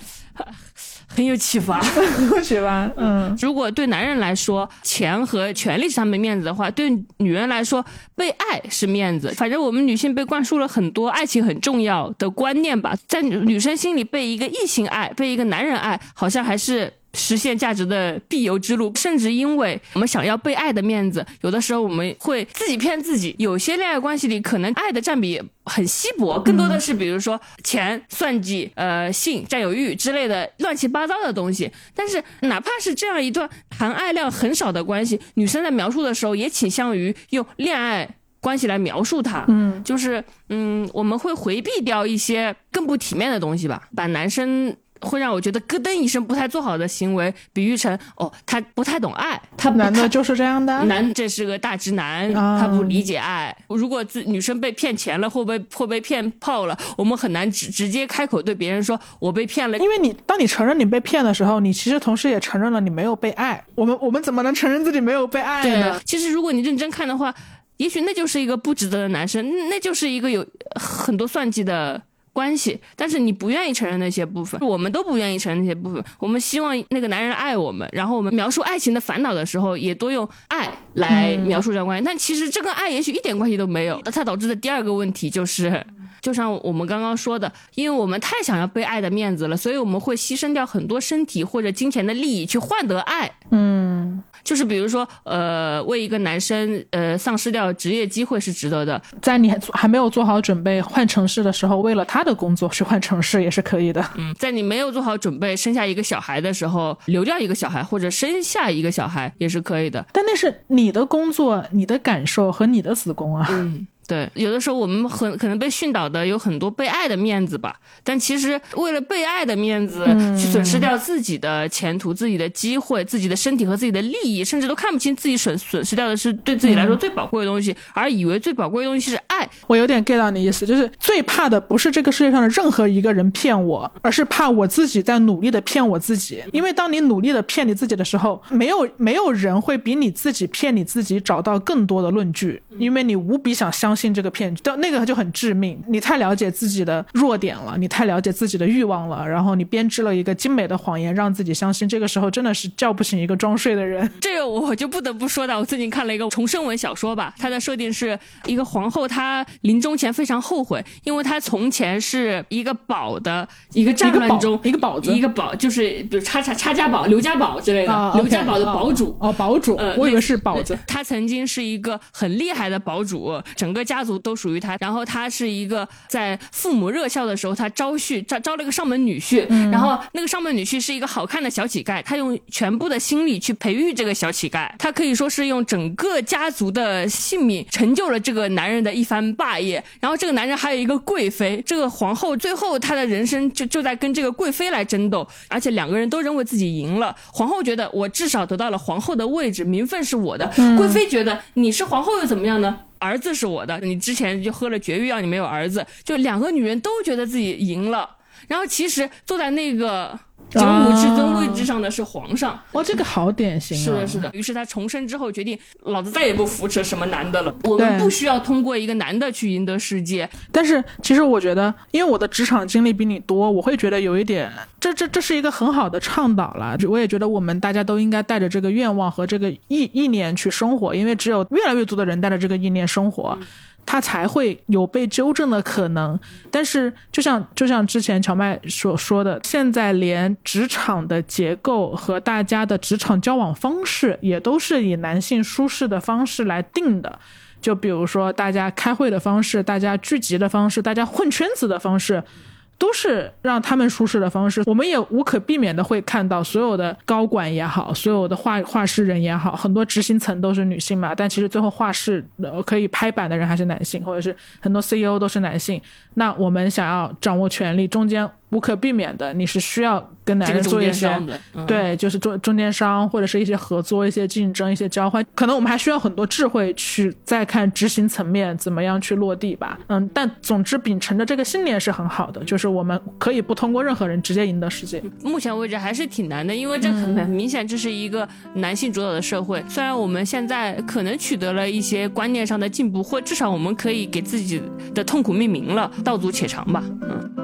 很有启发，<laughs> 启发。嗯，如果对男人来说，钱和权力是他们面子的话，对女人来说，被爱是面子。反正我们女性被灌输了很多爱情很重要的观念吧，在女生心里，被一个异性爱，被一个男人爱，好像还是。实现价值的必由之路，甚至因为我们想要被爱的面子，有的时候我们会自己骗自己。有些恋爱关系里，可能爱的占比很稀薄，更多的是比如说钱、算计、呃性、占有欲之类的乱七八糟的东西。但是哪怕是这样一段含爱量很少的关系，女生在描述的时候也倾向于用恋爱关系来描述它。嗯，就是嗯，我们会回避掉一些更不体面的东西吧，把男生。会让我觉得咯噔一声不太做好的行为，比喻成哦，他不太懂爱，他男的就是这样的，男这是个大直男，他不理解爱。如果自女生被骗钱了，或被或被骗炮了，我们很难直直接开口对别人说我被骗了，因为你当你承认你被骗的时候，你其实同时也承认了你没有被爱。我们我们怎么能承认自己没有被爱呢？其实如果你认真看的话，也许那就是一个不值得的男生，那就是一个有很多算计的。关系，但是你不愿意承认那些部分，我们都不愿意承认那些部分。我们希望那个男人爱我们，然后我们描述爱情的烦恼的时候，也多用爱来描述这段关系。但其实这跟爱也许一点关系都没有。那它导致的第二个问题就是，就像我们刚刚说的，因为我们太想要被爱的面子了，所以我们会牺牲掉很多身体或者金钱的利益去换得爱。嗯。就是比如说，呃，为一个男生，呃，丧失掉职业机会是值得的。在你还没有做好准备换城市的时候，为了他的工作去换城市也是可以的。嗯，在你没有做好准备生下一个小孩的时候，留掉一个小孩或者生下一个小孩也是可以的。但那是你的工作、你的感受和你的子宫啊。嗯。对，有的时候我们很可能被训导的有很多被爱的面子吧，但其实为了被爱的面子去损失掉自己的前途、自己的机会、自己的身体和自己的利益，甚至都看不清自己损损失掉的是对自己来说最宝贵的东西，而以为最宝贵的东西是爱。我有点 get 到你意思，就是最怕的不是这个世界上的任何一个人骗我，而是怕我自己在努力的骗我自己。因为当你努力的骗你自己的时候，没有没有人会比你自己骗你自己找到更多的论据，因为你无比想相。信这个骗局，但那个就很致命。你太了解自己的弱点了，你太了解自己的欲望了，然后你编织了一个精美的谎言，让自己相信。这个时候真的是叫不醒一个装睡的人。<laughs> 这个我就不得不说到，我最近看了一个重生文小说吧，它的设定是一个皇后，她临终前非常后悔，因为她从前是一个宝的一个战乱中一个宝子，一个宝就是比如叉叉叉家宝、刘家宝之类的，刘家宝的堡主哦，堡主，我以为是宝子。他曾经是一个很厉害的堡主，整个。家族都属于他，然后他是一个在父母热孝的时候，他招婿招招了个上门女婿，然后那个上门女婿是一个好看的小乞丐，他用全部的心力去培育这个小乞丐，他可以说是用整个家族的性命成就了这个男人的一番霸业。然后这个男人还有一个贵妃，这个皇后最后她的人生就就在跟这个贵妃来争斗，而且两个人都认为自己赢了。皇后觉得我至少得到了皇后的位置，名分是我的；贵妃觉得你是皇后又怎么样呢？儿子是我的，你之前就喝了绝育药，你没有儿子，就两个女人都觉得自己赢了，然后其实坐在那个。九五至尊位置上的是皇上，哇，这个好典型啊！是的，是的。于是他重生之后决定，老子再也不扶持什么男的了。我们不需要通过一个男的去赢得世界。但是其实我觉得，因为我的职场经历比你多，我会觉得有一点，这这这是一个很好的倡导了。我也觉得我们大家都应该带着这个愿望和这个意意念去生活，因为只有越来越多的人带着这个意念生活。他才会有被纠正的可能，但是就像就像之前乔麦所说的，现在连职场的结构和大家的职场交往方式也都是以男性舒适的方式来定的。就比如说大家开会的方式、大家聚集的方式、大家混圈子的方式。都是让他们舒适的方式，我们也无可避免的会看到所有的高管也好，所有的画画室人也好，很多执行层都是女性嘛，但其实最后画室可以拍板的人还是男性，或者是很多 CEO 都是男性。那我们想要掌握权力，中间无可避免的，你是需要。跟男人做一些，对，就是中中间商或者是一些合作、一些竞争、一些交换，可能我们还需要很多智慧去再看执行层面怎么样去落地吧。嗯，但总之秉承着这个信念是很好的，就是我们可以不通过任何人直接赢得世界。目前为止还是挺难的，因为这很很明显这是一个男性主导的社会。虽然我们现在可能取得了一些观念上的进步，或至少我们可以给自己的痛苦命名了，道阻且长吧。嗯。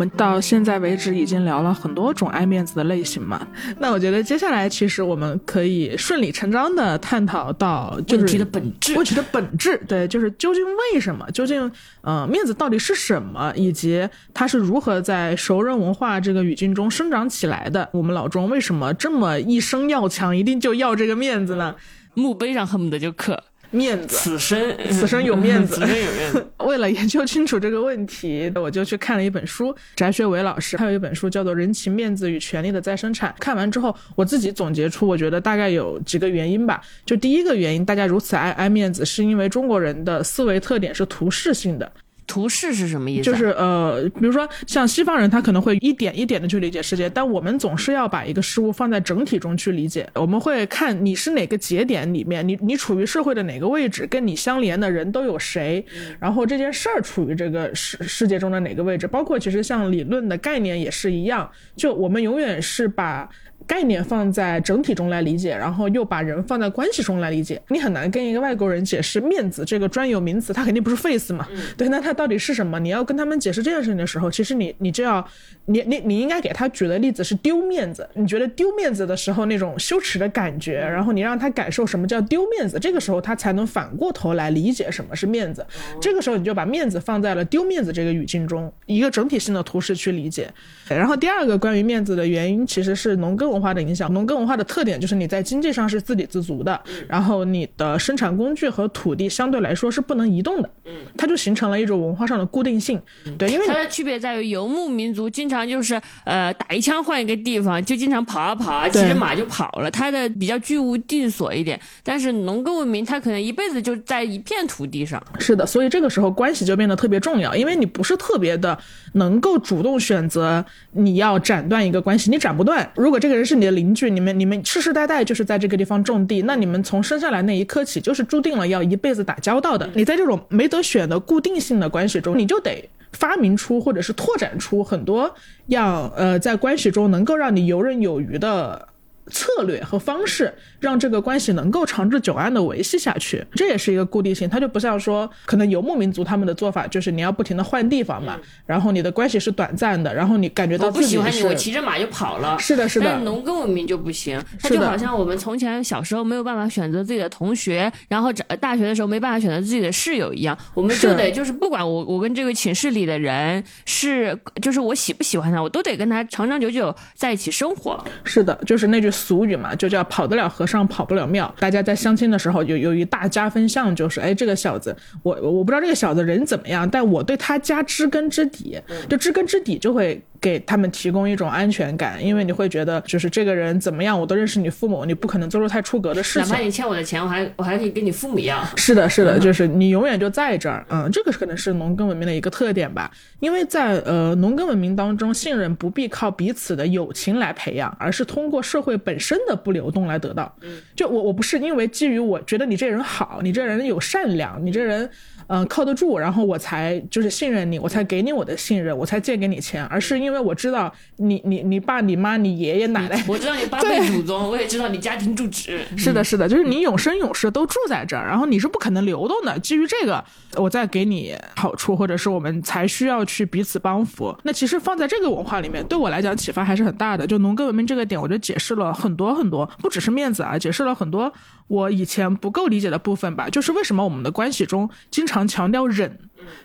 们到现在为止已经聊了很多种爱面子的类型嘛。那我觉得接下来其实我们可以顺理成章的探讨到问题的本质。问题的本质，对，就是究竟为什么？究竟，呃，面子到底是什么？以及它是如何在熟人文化这个语境中生长起来的？我们老庄为什么这么一生要强，一定就要这个面子呢？墓碑上恨不得就刻。面子，此生 <laughs> 此生有面子，此生有面子。<laughs> 为了研究清楚这个问题，我就去看了一本书，翟学伟老师他有一本书叫做《人情、面子与权力的再生产》。看完之后，我自己总结出，我觉得大概有几个原因吧。就第一个原因，大家如此爱爱面子，是因为中国人的思维特点是图示性的。图示是什么意思？就是呃，比如说像西方人，他可能会一点一点的去理解世界，但我们总是要把一个事物放在整体中去理解。我们会看你是哪个节点里面，你你处于社会的哪个位置，跟你相连的人都有谁，然后这件事儿处于这个世世界中的哪个位置，包括其实像理论的概念也是一样，就我们永远是把。概念放在整体中来理解，然后又把人放在关系中来理解，你很难跟一个外国人解释面子这个专有名词，它肯定不是 face 嘛，对，那它到底是什么？你要跟他们解释这件事情的时候，其实你你就要，你你你应该给他举的例子是丢面子，你觉得丢面子的时候那种羞耻的感觉，然后你让他感受什么叫丢面子，这个时候他才能反过头来理解什么是面子。这个时候你就把面子放在了丢面子这个语境中，一个整体性的图式去理解。然后第二个关于面子的原因，其实是农耕文。化的影响，农耕文化的特点就是你在经济上是自给自足的，然后你的生产工具和土地相对来说是不能移动的，嗯，它就形成了一种文化上的固定性，对，因为它的区别在于游牧民族经常就是呃打一枪换一个地方，就经常跑啊跑啊，骑着马就跑了，它的比较居无定所一点，但是农耕文明它可能一辈子就在一片土地上，是的，所以这个时候关系就变得特别重要，因为你不是特别的能够主动选择你要斩断一个关系，你斩不断，如果这个人是你的邻居，你们你们世世代代就是在这个地方种地，那你们从生下来那一刻起就是注定了要一辈子打交道的。你在这种没得选的固定性的关系中，你就得发明出或者是拓展出很多样呃在关系中能够让你游刃有余的。策略和方式让这个关系能够长治久安的维系下去，这也是一个固定性。它就不像说可能游牧民族他们的做法，就是你要不停的换地方嘛，然后你的关系是短暂的，然后你感觉到我不喜欢你，我骑着马就跑了。是的，是的。但农耕文明就不行，它就好像我们从前小时候没有办法选择自己的同学，然后大学的时候没办法选择自己的室友一样，我们就得就是不管我我跟这个寝室里的人是就是我喜不喜欢他，我都得跟他长长久久在一起生活。是的，就是那句俗语嘛，就叫跑得了和尚跑不了庙。大家在相亲的时候有有一大加分项，就是哎，这个小子，我我不知道这个小子人怎么样，但我对他家知根知底，就知根知底就会。给他们提供一种安全感，因为你会觉得就是这个人怎么样，我都认识你父母，你不可能做出太出格的事情。哪怕你欠我的钱，我还我还可以跟你父母一样。是的，是的，就是你永远就在这儿。嗯，这个可能是农耕文明的一个特点吧。因为在呃农耕文明当中，信任不必靠彼此的友情来培养，而是通过社会本身的不流动来得到。就我我不是因为基于我觉得你这人好，你这人有善良，你这人。嗯，靠得住，然后我才就是信任你，我才给你我的信任，我才借给你钱，而是因为我知道你你你爸你妈你爷爷奶奶，我知道你八辈 <laughs> 祖宗，我也知道你家庭住址。是的，是的，就是你永生永世都住在这儿，然后你是不可能流动的。基于这个，我再给你好处，或者是我们才需要去彼此帮扶。那其实放在这个文化里面，对我来讲启发还是很大的。就农耕文明这个点，我就解释了很多很多，不只是面子啊，解释了很多我以前不够理解的部分吧。就是为什么我们的关系中经常。常强调忍。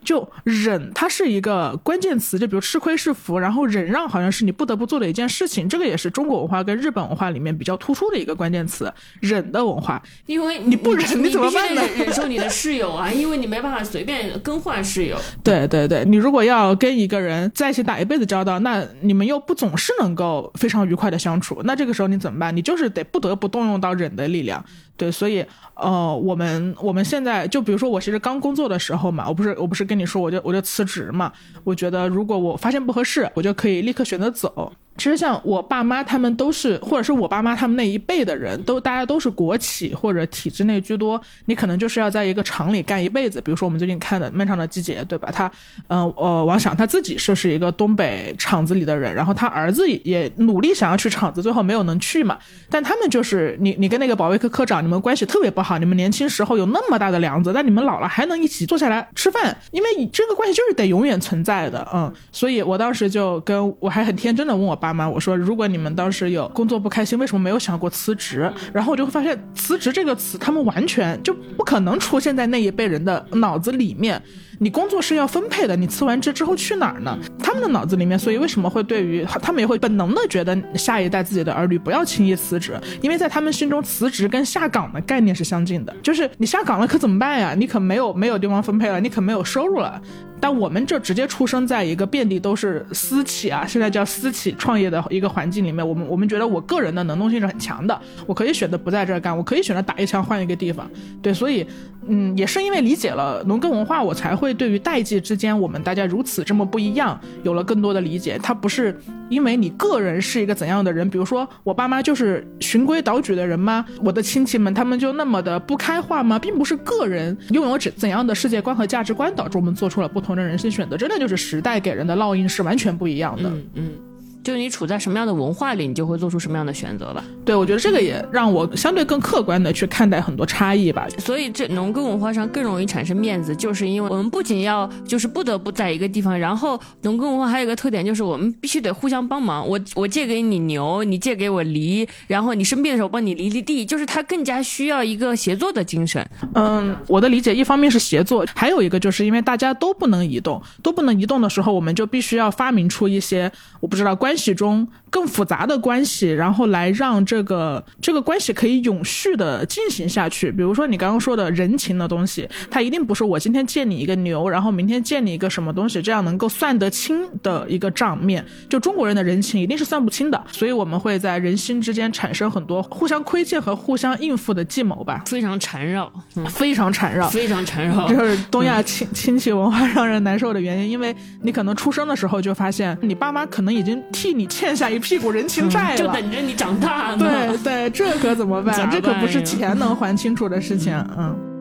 就忍，它是一个关键词。就比如吃亏是福，然后忍让好像是你不得不做的一件事情。这个也是中国文化跟日本文化里面比较突出的一个关键词，忍的文化。因为你不忍，你怎么办呢？忍受你的室友啊，因为你没办法随便更换室友。对对对，你如果要跟一个人在一起打一辈子交道，那你们又不总是能够非常愉快的相处，那这个时候你怎么办？你就是得不得不动用到忍的力量。对，所以呃，我们我们现在就比如说我其实刚工作的时候嘛，我不是我不是跟你说我就我就辞职嘛，我觉得如果我发现不合适，我就可以立刻选择走。其实像我爸妈他们都是，或者是我爸妈他们那一辈的人都，大家都是国企或者体制内居多。你可能就是要在一个厂里干一辈子。比如说我们最近看的《漫长的季节》，对吧？他，嗯呃，王想他自己是是一个东北厂子里的人，然后他儿子也努力想要去厂子，最后没有能去嘛。但他们就是你，你跟那个保卫科科长，你们关系特别不好，你们年轻时候有那么大的梁子，但你们老了还能一起坐下来吃饭，因为这个关系就是得永远存在的，嗯。所以我当时就跟我还很天真的问我爸妈，我说如果你们当时有工作不开心，为什么没有想过辞职？然后我就会发现辞职这个词，他们完全就不可能出现在那一辈人的脑子里面。你工作是要分配的，你辞完职之后去哪儿呢？他们的脑子里面，所以为什么会对于他们也会本能的觉得下一代自己的儿女不要轻易辞职，因为在他们心中辞职跟下岗的概念是相近的，就是你下岗了可怎么办呀？你可没有没有地方分配了，你可没有收入了。但我们这直接出生在一个遍地都是私企啊，现在叫私企创业的一个环境里面，我们我们觉得我个人的能动性是很强的，我可以选择不在这儿干，我可以选择打一枪换一个地方。对，所以嗯，也是因为理解了农耕文化，我才会对于代际之间我们大家如此这么不一样，有了更多的理解。它不是因为你个人是一个怎样的人，比如说我爸妈就是循规蹈矩的人吗？我的亲戚们他们就那么的不开化吗？并不是个人拥有怎怎样的世界观和价值观导致我们做出了不同的人生选择，真的就是时代给人的烙印是完全不一样的。嗯嗯。就是你处在什么样的文化里，你就会做出什么样的选择吧。对，我觉得这个也让我相对更客观的去看待很多差异吧。所以这农耕文化上更容易产生面子，就是因为我们不仅要就是不得不在一个地方，然后农耕文化还有一个特点就是我们必须得互相帮忙。我我借给你牛，你借给我犁，然后你生病的时候帮你犁犁地，就是它更加需要一个协作的精神。嗯，我的理解一方面是协作，还有一个就是因为大家都不能移动，都不能移动的时候，我们就必须要发明出一些我不知道关。关系中更复杂的关系，然后来让这个这个关系可以永续的进行下去。比如说你刚刚说的人情的东西，它一定不是我今天借你一个牛，然后明天借你一个什么东西，这样能够算得清的一个账面。就中国人的人情一定是算不清的，所以我们会在人心之间产生很多互相亏欠和互相应付的计谋吧。非常缠绕，非常缠绕，非常缠绕，就是东亚亲亲戚文化让人难受的原因。因为你可能出生的时候就发现，你爸妈可能已经。替你欠下一屁股人情债了，就等着你长大呢。对对，这可怎么办？<laughs> 这可不是钱能还清楚的事情。嗯。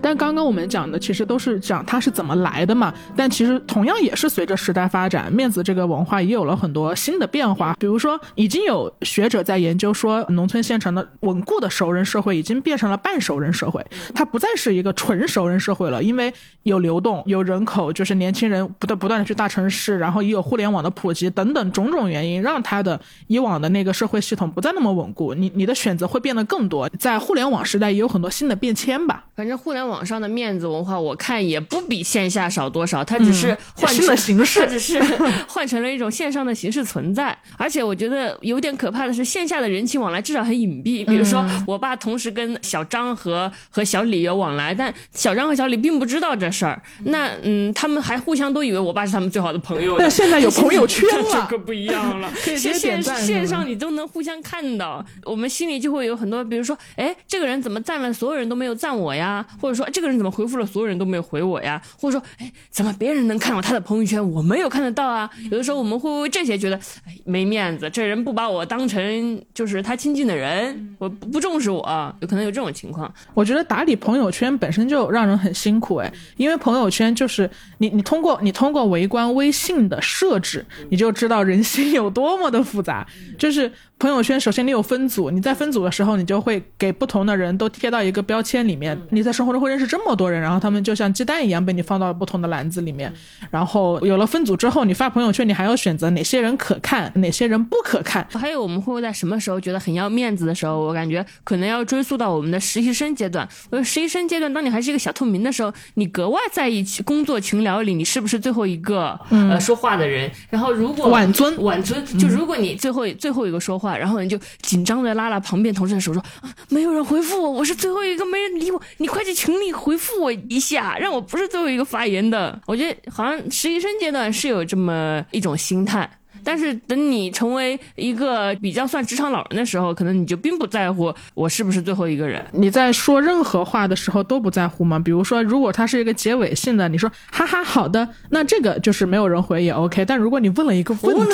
但刚刚我们讲的其实都是讲它是怎么来的嘛。但其实同样也是随着时代发展，面子这个文化也有了很多新的变化。比如说，已经有学者在研究说，农村县城的稳固的熟人社会已经变成了半熟人社会，它不再是一个纯熟人社会了，因为有流动，有人口，就是年轻人不断不断的去大城市，然后也有互联网的普及等等种种原因，让它的以往的那个社会系统不再那么稳固。你你的选择会变得更多，在互联网时代也有很多新的变迁吧。反正互联。网上的面子文化，我看也不比线下少多少，它只是换成了形式，它只是 <laughs> 换成了一种线上的形式存在。而且我觉得有点可怕的是，线下的人情往来至少很隐蔽。比如说，我爸同时跟小张和和小李有往来，但小张和小李并不知道这事儿。那嗯，他们还互相都以为我爸是他们最好的朋友。但现在有朋友圈了，<laughs> 这可不一样了。<laughs> 线线线上你都能互相看到，我们心里就会有很多，比如说，哎，这个人怎么赞了，所有人都没有赞我呀？或者说这个人怎么回复了所有人都没有回我呀？或者说，哎，怎么别人能看到他的朋友圈，我没有看得到啊？有的时候我们会为这些觉得，哎，没面子，这人不把我当成就是他亲近的人，我不重视我，有可能有这种情况。我觉得打理朋友圈本身就让人很辛苦，哎，因为朋友圈就是你你通过你通过围观微信的设置，你就知道人心有多么的复杂，就是朋友圈首先你有分组，你在分组的时候，你就会给不同的人都贴到一个标签里面。你在生活中会认识这么多人，然后他们就像鸡蛋一样被你放到了不同的篮子里面。然后有了分组之后，你发朋友圈，你还要选择哪些人可看，哪些人不可看。还有我们会不会在什么时候觉得很要面子的时候，我感觉可能要追溯到我们的实习生阶段。我实习生阶段，当你还是一个小透明的时候，你格外在意工作群聊里你是不是最后一个呃说话的人。然后如果晚尊晚尊，就如果你最后最后一个说话，然后你就。紧张的拉拉旁边同事的手说：“啊，没有人回复我，我是最后一个，没人理我。你快去群里回复我一下，让我不是最后一个发言的。”我觉得好像实习生阶段是有这么一种心态。但是等你成为一个比较算职场老人的时候，可能你就并不在乎我是不是最后一个人。你在说任何话的时候都不在乎吗？比如说，如果它是一个结尾性的，你说哈哈好的，那这个就是没有人回也 OK。但如果你问了一个问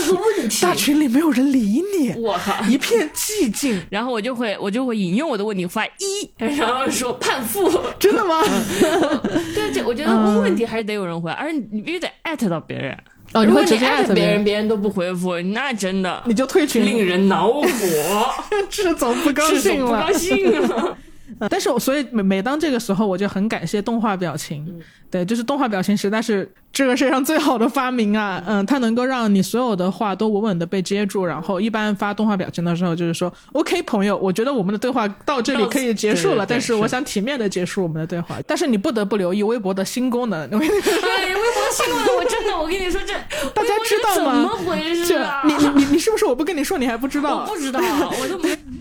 题，大群里没有人理你，我靠，一片寂静，<laughs> 然后我就会我就会引用我的问题发一，然后说判负，真的吗？<laughs> 对，这我觉得问问题还是得有人回，而且你必须得艾特到别人。哦，如果你艾特别人，别人都不回复，那真的你就退群，令人恼火，<laughs> 这总不高兴了，不高兴了。但是我，所以每每当这个时候，我就很感谢动画表情。对，就是动画表情实在是这个世界上最好的发明啊！嗯，它能够让你所有的话都稳稳的被接住。然后，一般发动画表情的时候，就是说，OK，朋友，我觉得我们的对话到这里可以结束了。但是，我想体面的结束我们的对话。但是，你不得不留意微博的新功能。<laughs> 哎，微博新功能，我真的，我跟你说，这 <laughs> 大家知道吗？怎么回事啊？你你你是不是我不跟你说，你还不知道？我不知道，我都没。<laughs>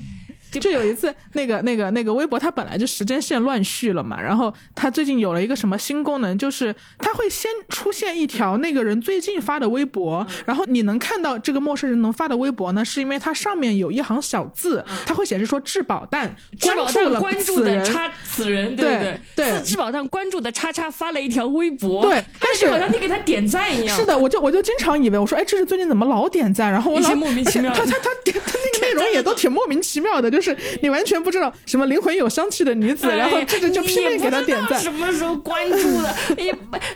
<laughs> 就有一次，那个、那个、那个微博，它本来就时间线乱序了嘛。然后它最近有了一个什么新功能，就是它会先出现一条那个人最近发的微博，然后你能看到这个陌生人能发的微博呢，是因为它上面有一行小字，它会显示说质保蛋关注了关注的叉此人，对对对，质保蛋关注的叉叉发了一条微博，对，但是好像你给他点赞一样。是的，我就我就经常以为我说，哎，这是最近怎么老点赞？然后我老莫名其妙，<laughs> 他他他点他那个内容也都挺莫名其妙的，就是你完全不知道什么灵魂有香气的女子，然后这个就拼命给他点赞。什么时候关注的？哎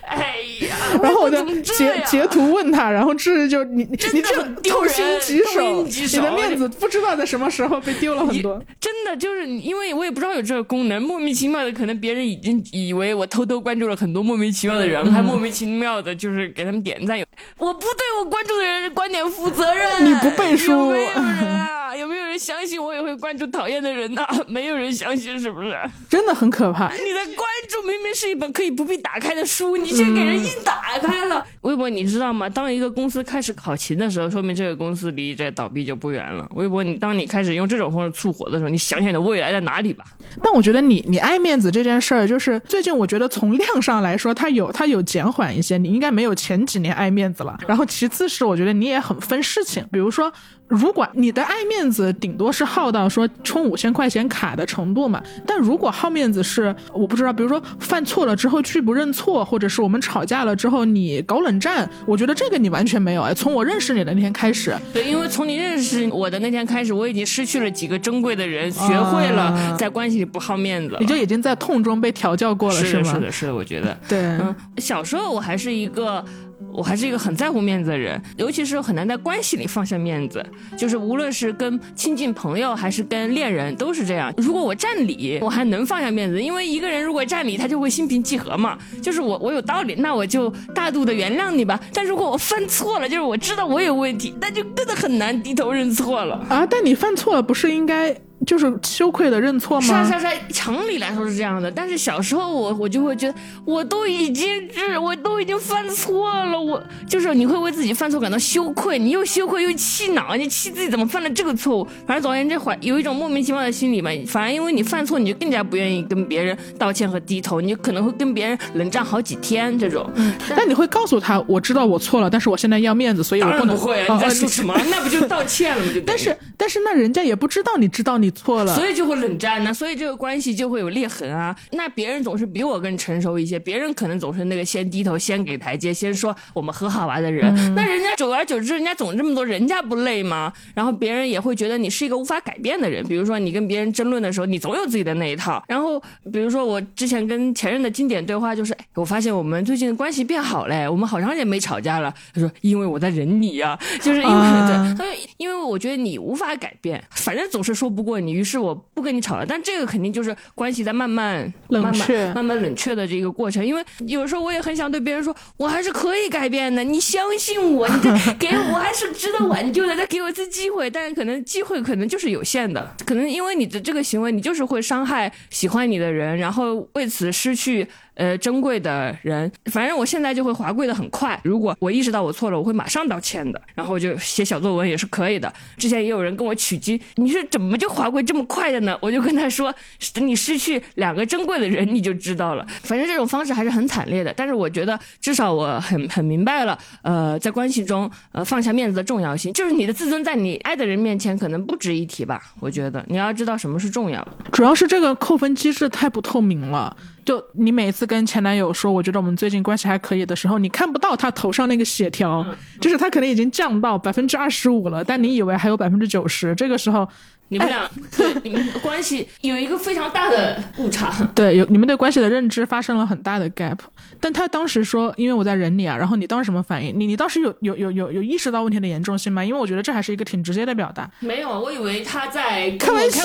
哎呀！然后我就截截图问他，然后这就你你这痛心疾首，你的面子不知道在什么时候被丢了很多。真的就是因为我也不知道有这个功能，莫名其妙的，可能别人已经以为我偷偷关注了很多莫名其妙的人，还莫名其妙的就是给他们点赞。我不对我关注的人观点负责任。你不背书？有没有人啊？有没有人相信我也会关注讨厌的人呢？<laughs> 没有人相信，是不是？真的很可怕。你的关注明明是一本可以不必打开的书，你却给人硬打开了。微博，你知道吗？当一个公司开始考勤的时候，说明这个公司离这倒闭就不远了。微博，你当你开始用这种方式促火的时候，你想想你的未来在哪里吧。但我觉得你你爱面子这件事儿，就是最近我觉得从量上来说，它有它有减缓一些。你应该没有前几年爱面子了。然后其次是我觉得你也很分事情，比如说。如果你的爱面子顶多是耗到说充五千块钱卡的程度嘛，但如果好面子是我不知道，比如说犯错了之后拒不认错，或者是我们吵架了之后你搞冷战，我觉得这个你完全没有哎。从我认识你的那天开始，对，因为从你认识我的那天开始，我已经失去了几个珍贵的人，学会了在关系里不好面子，你就已经在痛中被调教过了，是吗？是的，是的，我觉得，对，嗯，小时候我还是一个。我还是一个很在乎面子的人，尤其是很难在关系里放下面子。就是无论是跟亲近朋友还是跟恋人，都是这样。如果我占理，我还能放下面子，因为一个人如果占理，他就会心平气和嘛。就是我我有道理，那我就大度的原谅你吧。但如果我犯错了，就是我知道我有问题，那就真的很难低头认错了啊。但你犯错了，不是应该？就是羞愧的认错吗？是是是，常理来说是这样的。但是小时候我我就会觉得，我都已经是我都已经犯错了，我就是你会为自己犯错感到羞愧，你又羞愧又气恼，你气自己怎么犯了这个错误。反正总而言之，怀有一种莫名其妙的心理嘛。反而因为你犯错，你就更加不愿意跟别人道歉和低头，你可能会跟别人冷战好几天这种。嗯，但你会告诉他，我知道我错了，但是我现在要面子，所以我不能。不会，你在说什么？那不就道歉了吗？就但是但是那人家也不知道你知道你。错了，所以就会冷战呢，所以这个关系就会有裂痕啊。那别人总是比我更成熟一些，别人可能总是那个先低头、先给台阶、先说我们和好吧的人。那人家久而久之，人家总这么多，人家不累吗？然后别人也会觉得你是一个无法改变的人。比如说你跟别人争论的时候，你总有自己的那一套。然后比如说我之前跟前任的经典对话就是，我发现我们最近关系变好嘞，我们好长时间没吵架了。他说因为我在忍你呀，就是因为对，因为我我觉得你无法改变，反正总是说不过你，于是我不跟你吵了。但这个肯定就是关系在慢慢冷却、慢慢冷却的这个过程。因为有时候我也很想对别人说，我还是可以改变的，你相信我，你再 <laughs> 给我还是值得挽救的，再给我一次机会。但是可能机会可能就是有限的，可能因为你的这个行为，你就是会伤害喜欢你的人，然后为此失去。呃，珍贵的人，反正我现在就会滑跪的很快。如果我意识到我错了，我会马上道歉的。然后就写小作文也是可以的。之前也有人跟我取经，你是怎么就滑跪这么快的呢？我就跟他说，你失去两个珍贵的人，你就知道了。反正这种方式还是很惨烈的。但是我觉得至少我很很明白了，呃，在关系中，呃，放下面子的重要性，就是你的自尊在你爱的人面前可能不值一提吧。我觉得你要知道什么是重要。主要是这个扣分机制太不透明了。就你每次跟前男友说，我觉得我们最近关系还可以的时候，你看不到他头上那个血条，就是他可能已经降到百分之二十五了，但你以为还有百分之九十，这个时候。你们俩对你们关系有一个非常大的误差，对，有你们对关系的认知发生了很大的 gap。但他当时说，因为我在忍你啊，然后你当时什么反应？你你当时有有有有有意识到问题的严重性吗？因为我觉得这还是一个挺直接的表达。没有，我以为他在开玩笑。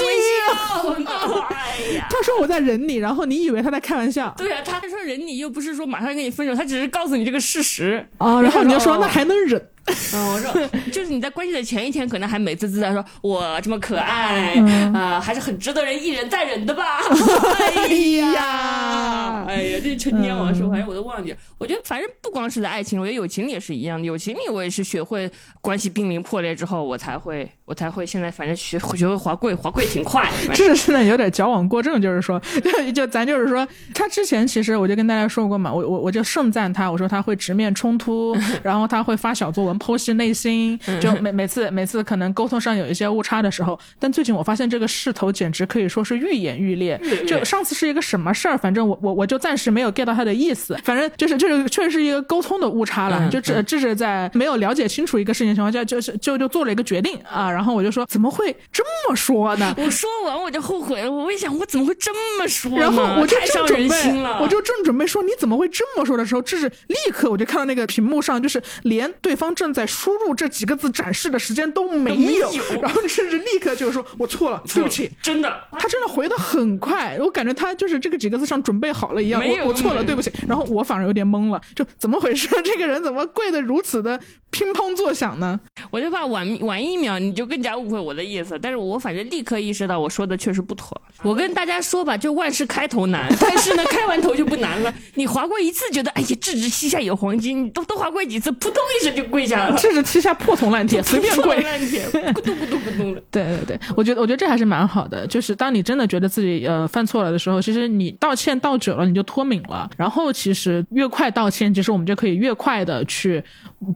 哎呀，<laughs> 他说我在忍你，然后你以为他在开玩笑。对啊，他说忍你又不是说马上跟你分手，他只是告诉你这个事实啊。然后你就说那还能忍？<laughs> 嗯，我说 <laughs> 就是你在关系的前一天，可能还美滋滋的说，我这么可爱啊，还是很值得人一忍再忍的吧。<laughs> 哎呀，哎呀，这陈年往事，反正我都忘记了。我觉得反正不光是在爱情，我觉得友情里也是一样的。友情里我也是学会关系濒临破裂之后，我才会，我才会现在反正学学会滑跪，滑跪挺快。这是呢有点矫枉过正，就是说，就就咱就是说，他之前其实我就跟大家说过嘛，我我我就盛赞他，我说他会直面冲突，然后他会发小作文。剖析内心，就每每次每次可能沟通上有一些误差的时候，但最近我发现这个势头简直可以说是愈演愈烈。就上次是一个什么事儿，反正我我我就暂时没有 get 到他的意思，反正就是就是确实是一个沟通的误差了。就这这是在没有了解清楚一个事情情况下，就是就就做了一个决定啊。然后我就说怎么会这么说呢？我说完我就后悔了，我一想我怎么会这么说？然后我就正准备，了。我就正准备说你怎么会这么说的时候，这是立刻我就看到那个屏幕上就是连对方正在输入这几个字展示的时间都没有，<laughs> 然后甚至立刻就说：“我错了，对不起。”真的，他真的回的很快，我感觉他就是这个几个字上准备好了一样。我我错了，对不起。然后我反而有点懵了，就怎么回事？这个人怎么跪的如此的乒乓作响呢？我就怕晚晚一秒你就更加误会我的意思。但是我反正立刻意识到我说的确实不妥。我跟大家说吧，就万事开头难，但是呢，开完头就不难了。你划过一次，觉得哎呀，智智膝下有黄金，你都都划过几次，扑通一声就跪下了。智智膝下。<laughs> 破铜烂铁，随便跪，咕咚咕咚咕咚的。对对对，我觉得我觉得这还是蛮好的。就是当你真的觉得自己呃犯错了的时候，其实你道歉道久了，你就脱敏了。然后其实越快道歉，其实我们就可以越快的去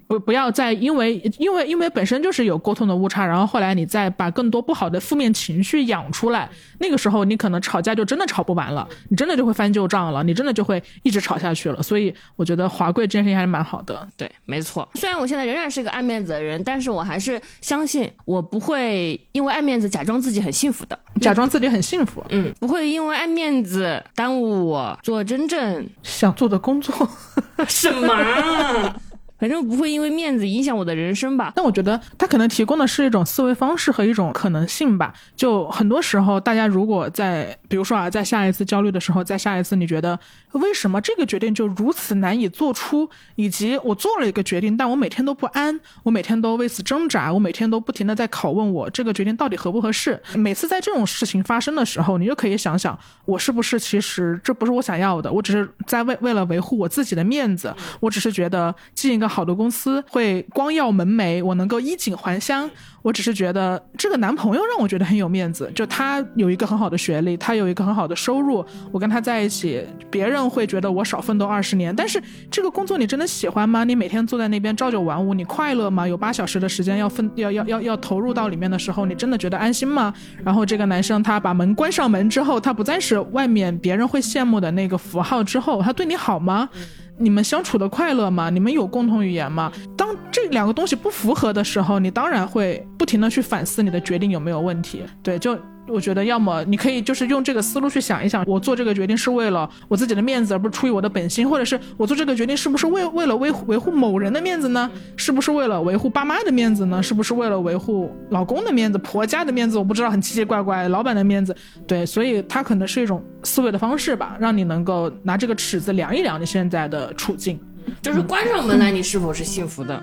不不要再因为因为因为本身就是有沟通的误差，然后后来你再把更多不好的负面情绪养出来，那个时候你可能吵架就真的吵不完了，你真的就会翻旧账了，你真的就会一直吵下去了。所以我觉得华贵这件事情还是蛮好的。对，没错。虽然我现在仍然是个爱面子。的人，但是我还是相信，我不会因为爱面子假装自己很幸福的，假装自己很幸福，嗯，不会因为爱面子耽误我做真正想做的工作，什么？反正不会因为面子影响我的人生吧？但我觉得他可能提供的是一种思维方式和一种可能性吧。就很多时候，大家如果在，比如说啊，在下一次焦虑的时候，在下一次你觉得为什么这个决定就如此难以做出，以及我做了一个决定，但我每天都不安，我每天都为此挣扎，我每天都不停的在拷问我这个决定到底合不合适。每次在这种事情发生的时候，你就可以想想，我是不是其实这不是我想要的，我只是在为为了维护我自己的面子，我只是觉得进一个。好的公司会光耀门楣，我能够衣锦还乡。我只是觉得这个男朋友让我觉得很有面子，就他有一个很好的学历，他有一个很好的收入，我跟他在一起，别人会觉得我少奋斗二十年。但是这个工作你真的喜欢吗？你每天坐在那边朝九晚五，你快乐吗？有八小时的时间要分要要要要投入到里面的时候，你真的觉得安心吗？然后这个男生他把门关上门之后，他不再是外面别人会羡慕的那个符号之后，他对你好吗？你们相处的快乐吗？你们有共同语言吗？当这两个东西不符合的时候，你当然会不停的去反思你的决定有没有问题。对，就。我觉得，要么你可以就是用这个思路去想一想，我做这个决定是为了我自己的面子，而不是出于我的本心，或者是我做这个决定是不是为为了维维护某人的面子呢？是不是为了维护爸妈的面子呢？是不是为了维护老公的面子、婆家的面子？我不知道，很奇奇怪怪，老板的面子，对，所以它可能是一种思维的方式吧，让你能够拿这个尺子量一量你现在的处境，就是关上门来，你是否是幸福的？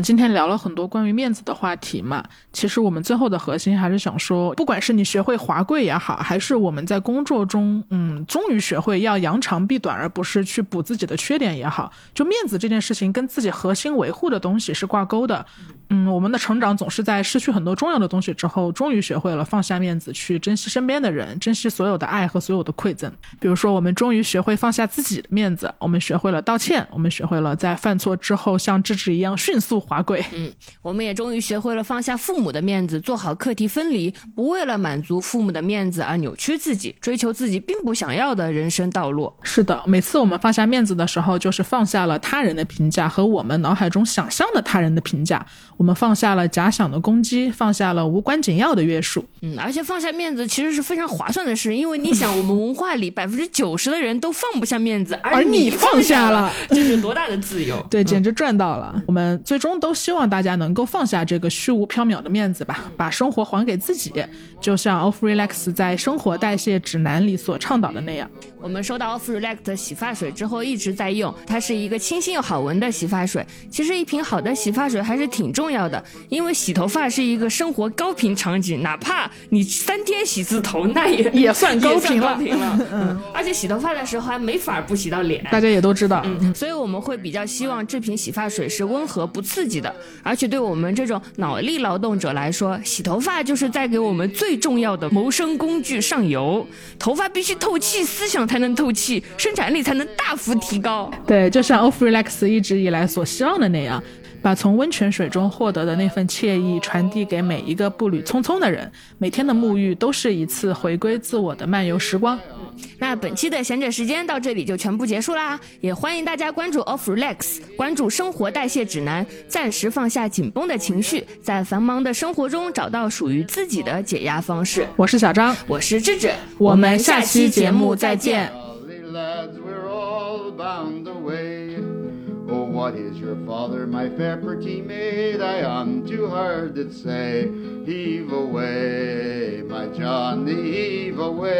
今天聊了很多关于面子的话题嘛。其实我们最后的核心还是想说，不管是你学会华贵也好，还是我们在工作中，嗯，终于学会要扬长避短，而不是去补自己的缺点也好，就面子这件事情跟自己核心维护的东西是挂钩的。嗯，我们的成长总是在失去很多重要的东西之后，终于学会了放下面子，去珍惜身边的人，珍惜所有的爱和所有的馈赠。比如说，我们终于学会放下自己的面子，我们学会了道歉，我们学会了在犯错之后像智智一样迅速。速滑轨，嗯，我们也终于学会了放下父母的面子，做好课题分离，不为了满足父母的面子而扭曲自己，追求自己并不想要的人生道路。是的，每次我们放下面子的时候，就是放下了他人的评价和我们脑海中想象的他人的评价，我们放下了假想的攻击，放下了无关紧要的约束。嗯，而且放下面子其实是非常划算的事，因为你想，我们文化里百分之九十的人都放不下面子，而你放下了，这是多大的自由？<laughs> 对，简直赚到了。我们最。最终都希望大家能够放下这个虚无缥缈的面子吧，把生活还给自己，就像 Off Relax 在《生活代谢指南》里所倡导的那样。我们收到 Off Relax 的洗发水之后一直在用，它是一个清新又好闻的洗发水。其实一瓶好的洗发水还是挺重要的，因为洗头发是一个生活高频场景，哪怕你三天洗次头，那也 <laughs> 也算高频了。嗯，<laughs> 而且洗头发的时候还没法不洗到脸，大家也都知道。嗯，所以我们会比较希望这瓶洗发水是温和不。刺自己的，而且对我们这种脑力劳动者来说，洗头发就是在给我们最重要的谋生工具上油。头发必须透气，思想才能透气，生产力才能大幅提高。对，就像 Off Relax 一直以来所希望的那样，把从温泉水中获得的那份惬意传递给每一个步履匆匆的人。每天的沐浴都是一次回归自我的漫游时光。那本期的闲者时间到这里就全部结束啦，也欢迎大家关注 Off Relax，关注生活代谢指南，暂时放下紧绷的情绪，在繁忙的生活中找到属于自己的解压方式。我是小张，我是智智，我们下期节目再见。What is your father, my fair pretty maid? I unto her did say, Heave away, my Johnny, heave away.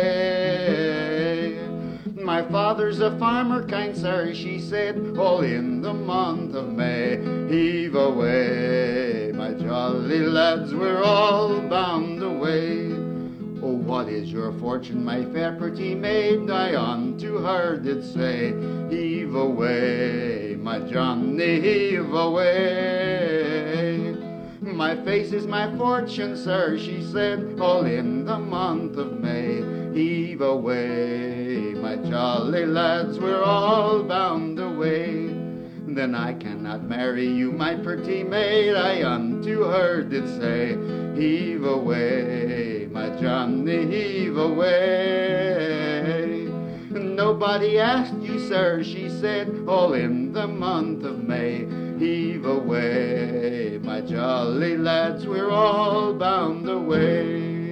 My father's a farmer, kind sir, she said, all in the month of May. Heave away, my jolly lads, we're all bound away. Oh, what is your fortune, my fair pretty maid? I unto her did say, Heave away, my Johnny, heave away. My face is my fortune, sir, she said, all in the month of May. Heave away, my jolly lads, we're all bound away. Then I cannot marry you, my pretty maid, I unto her did say, Heave away, my Johnny, heave away. Nobody asked you, sir, she said, all in the month of May. Heave away, my jolly lads, we're all bound away.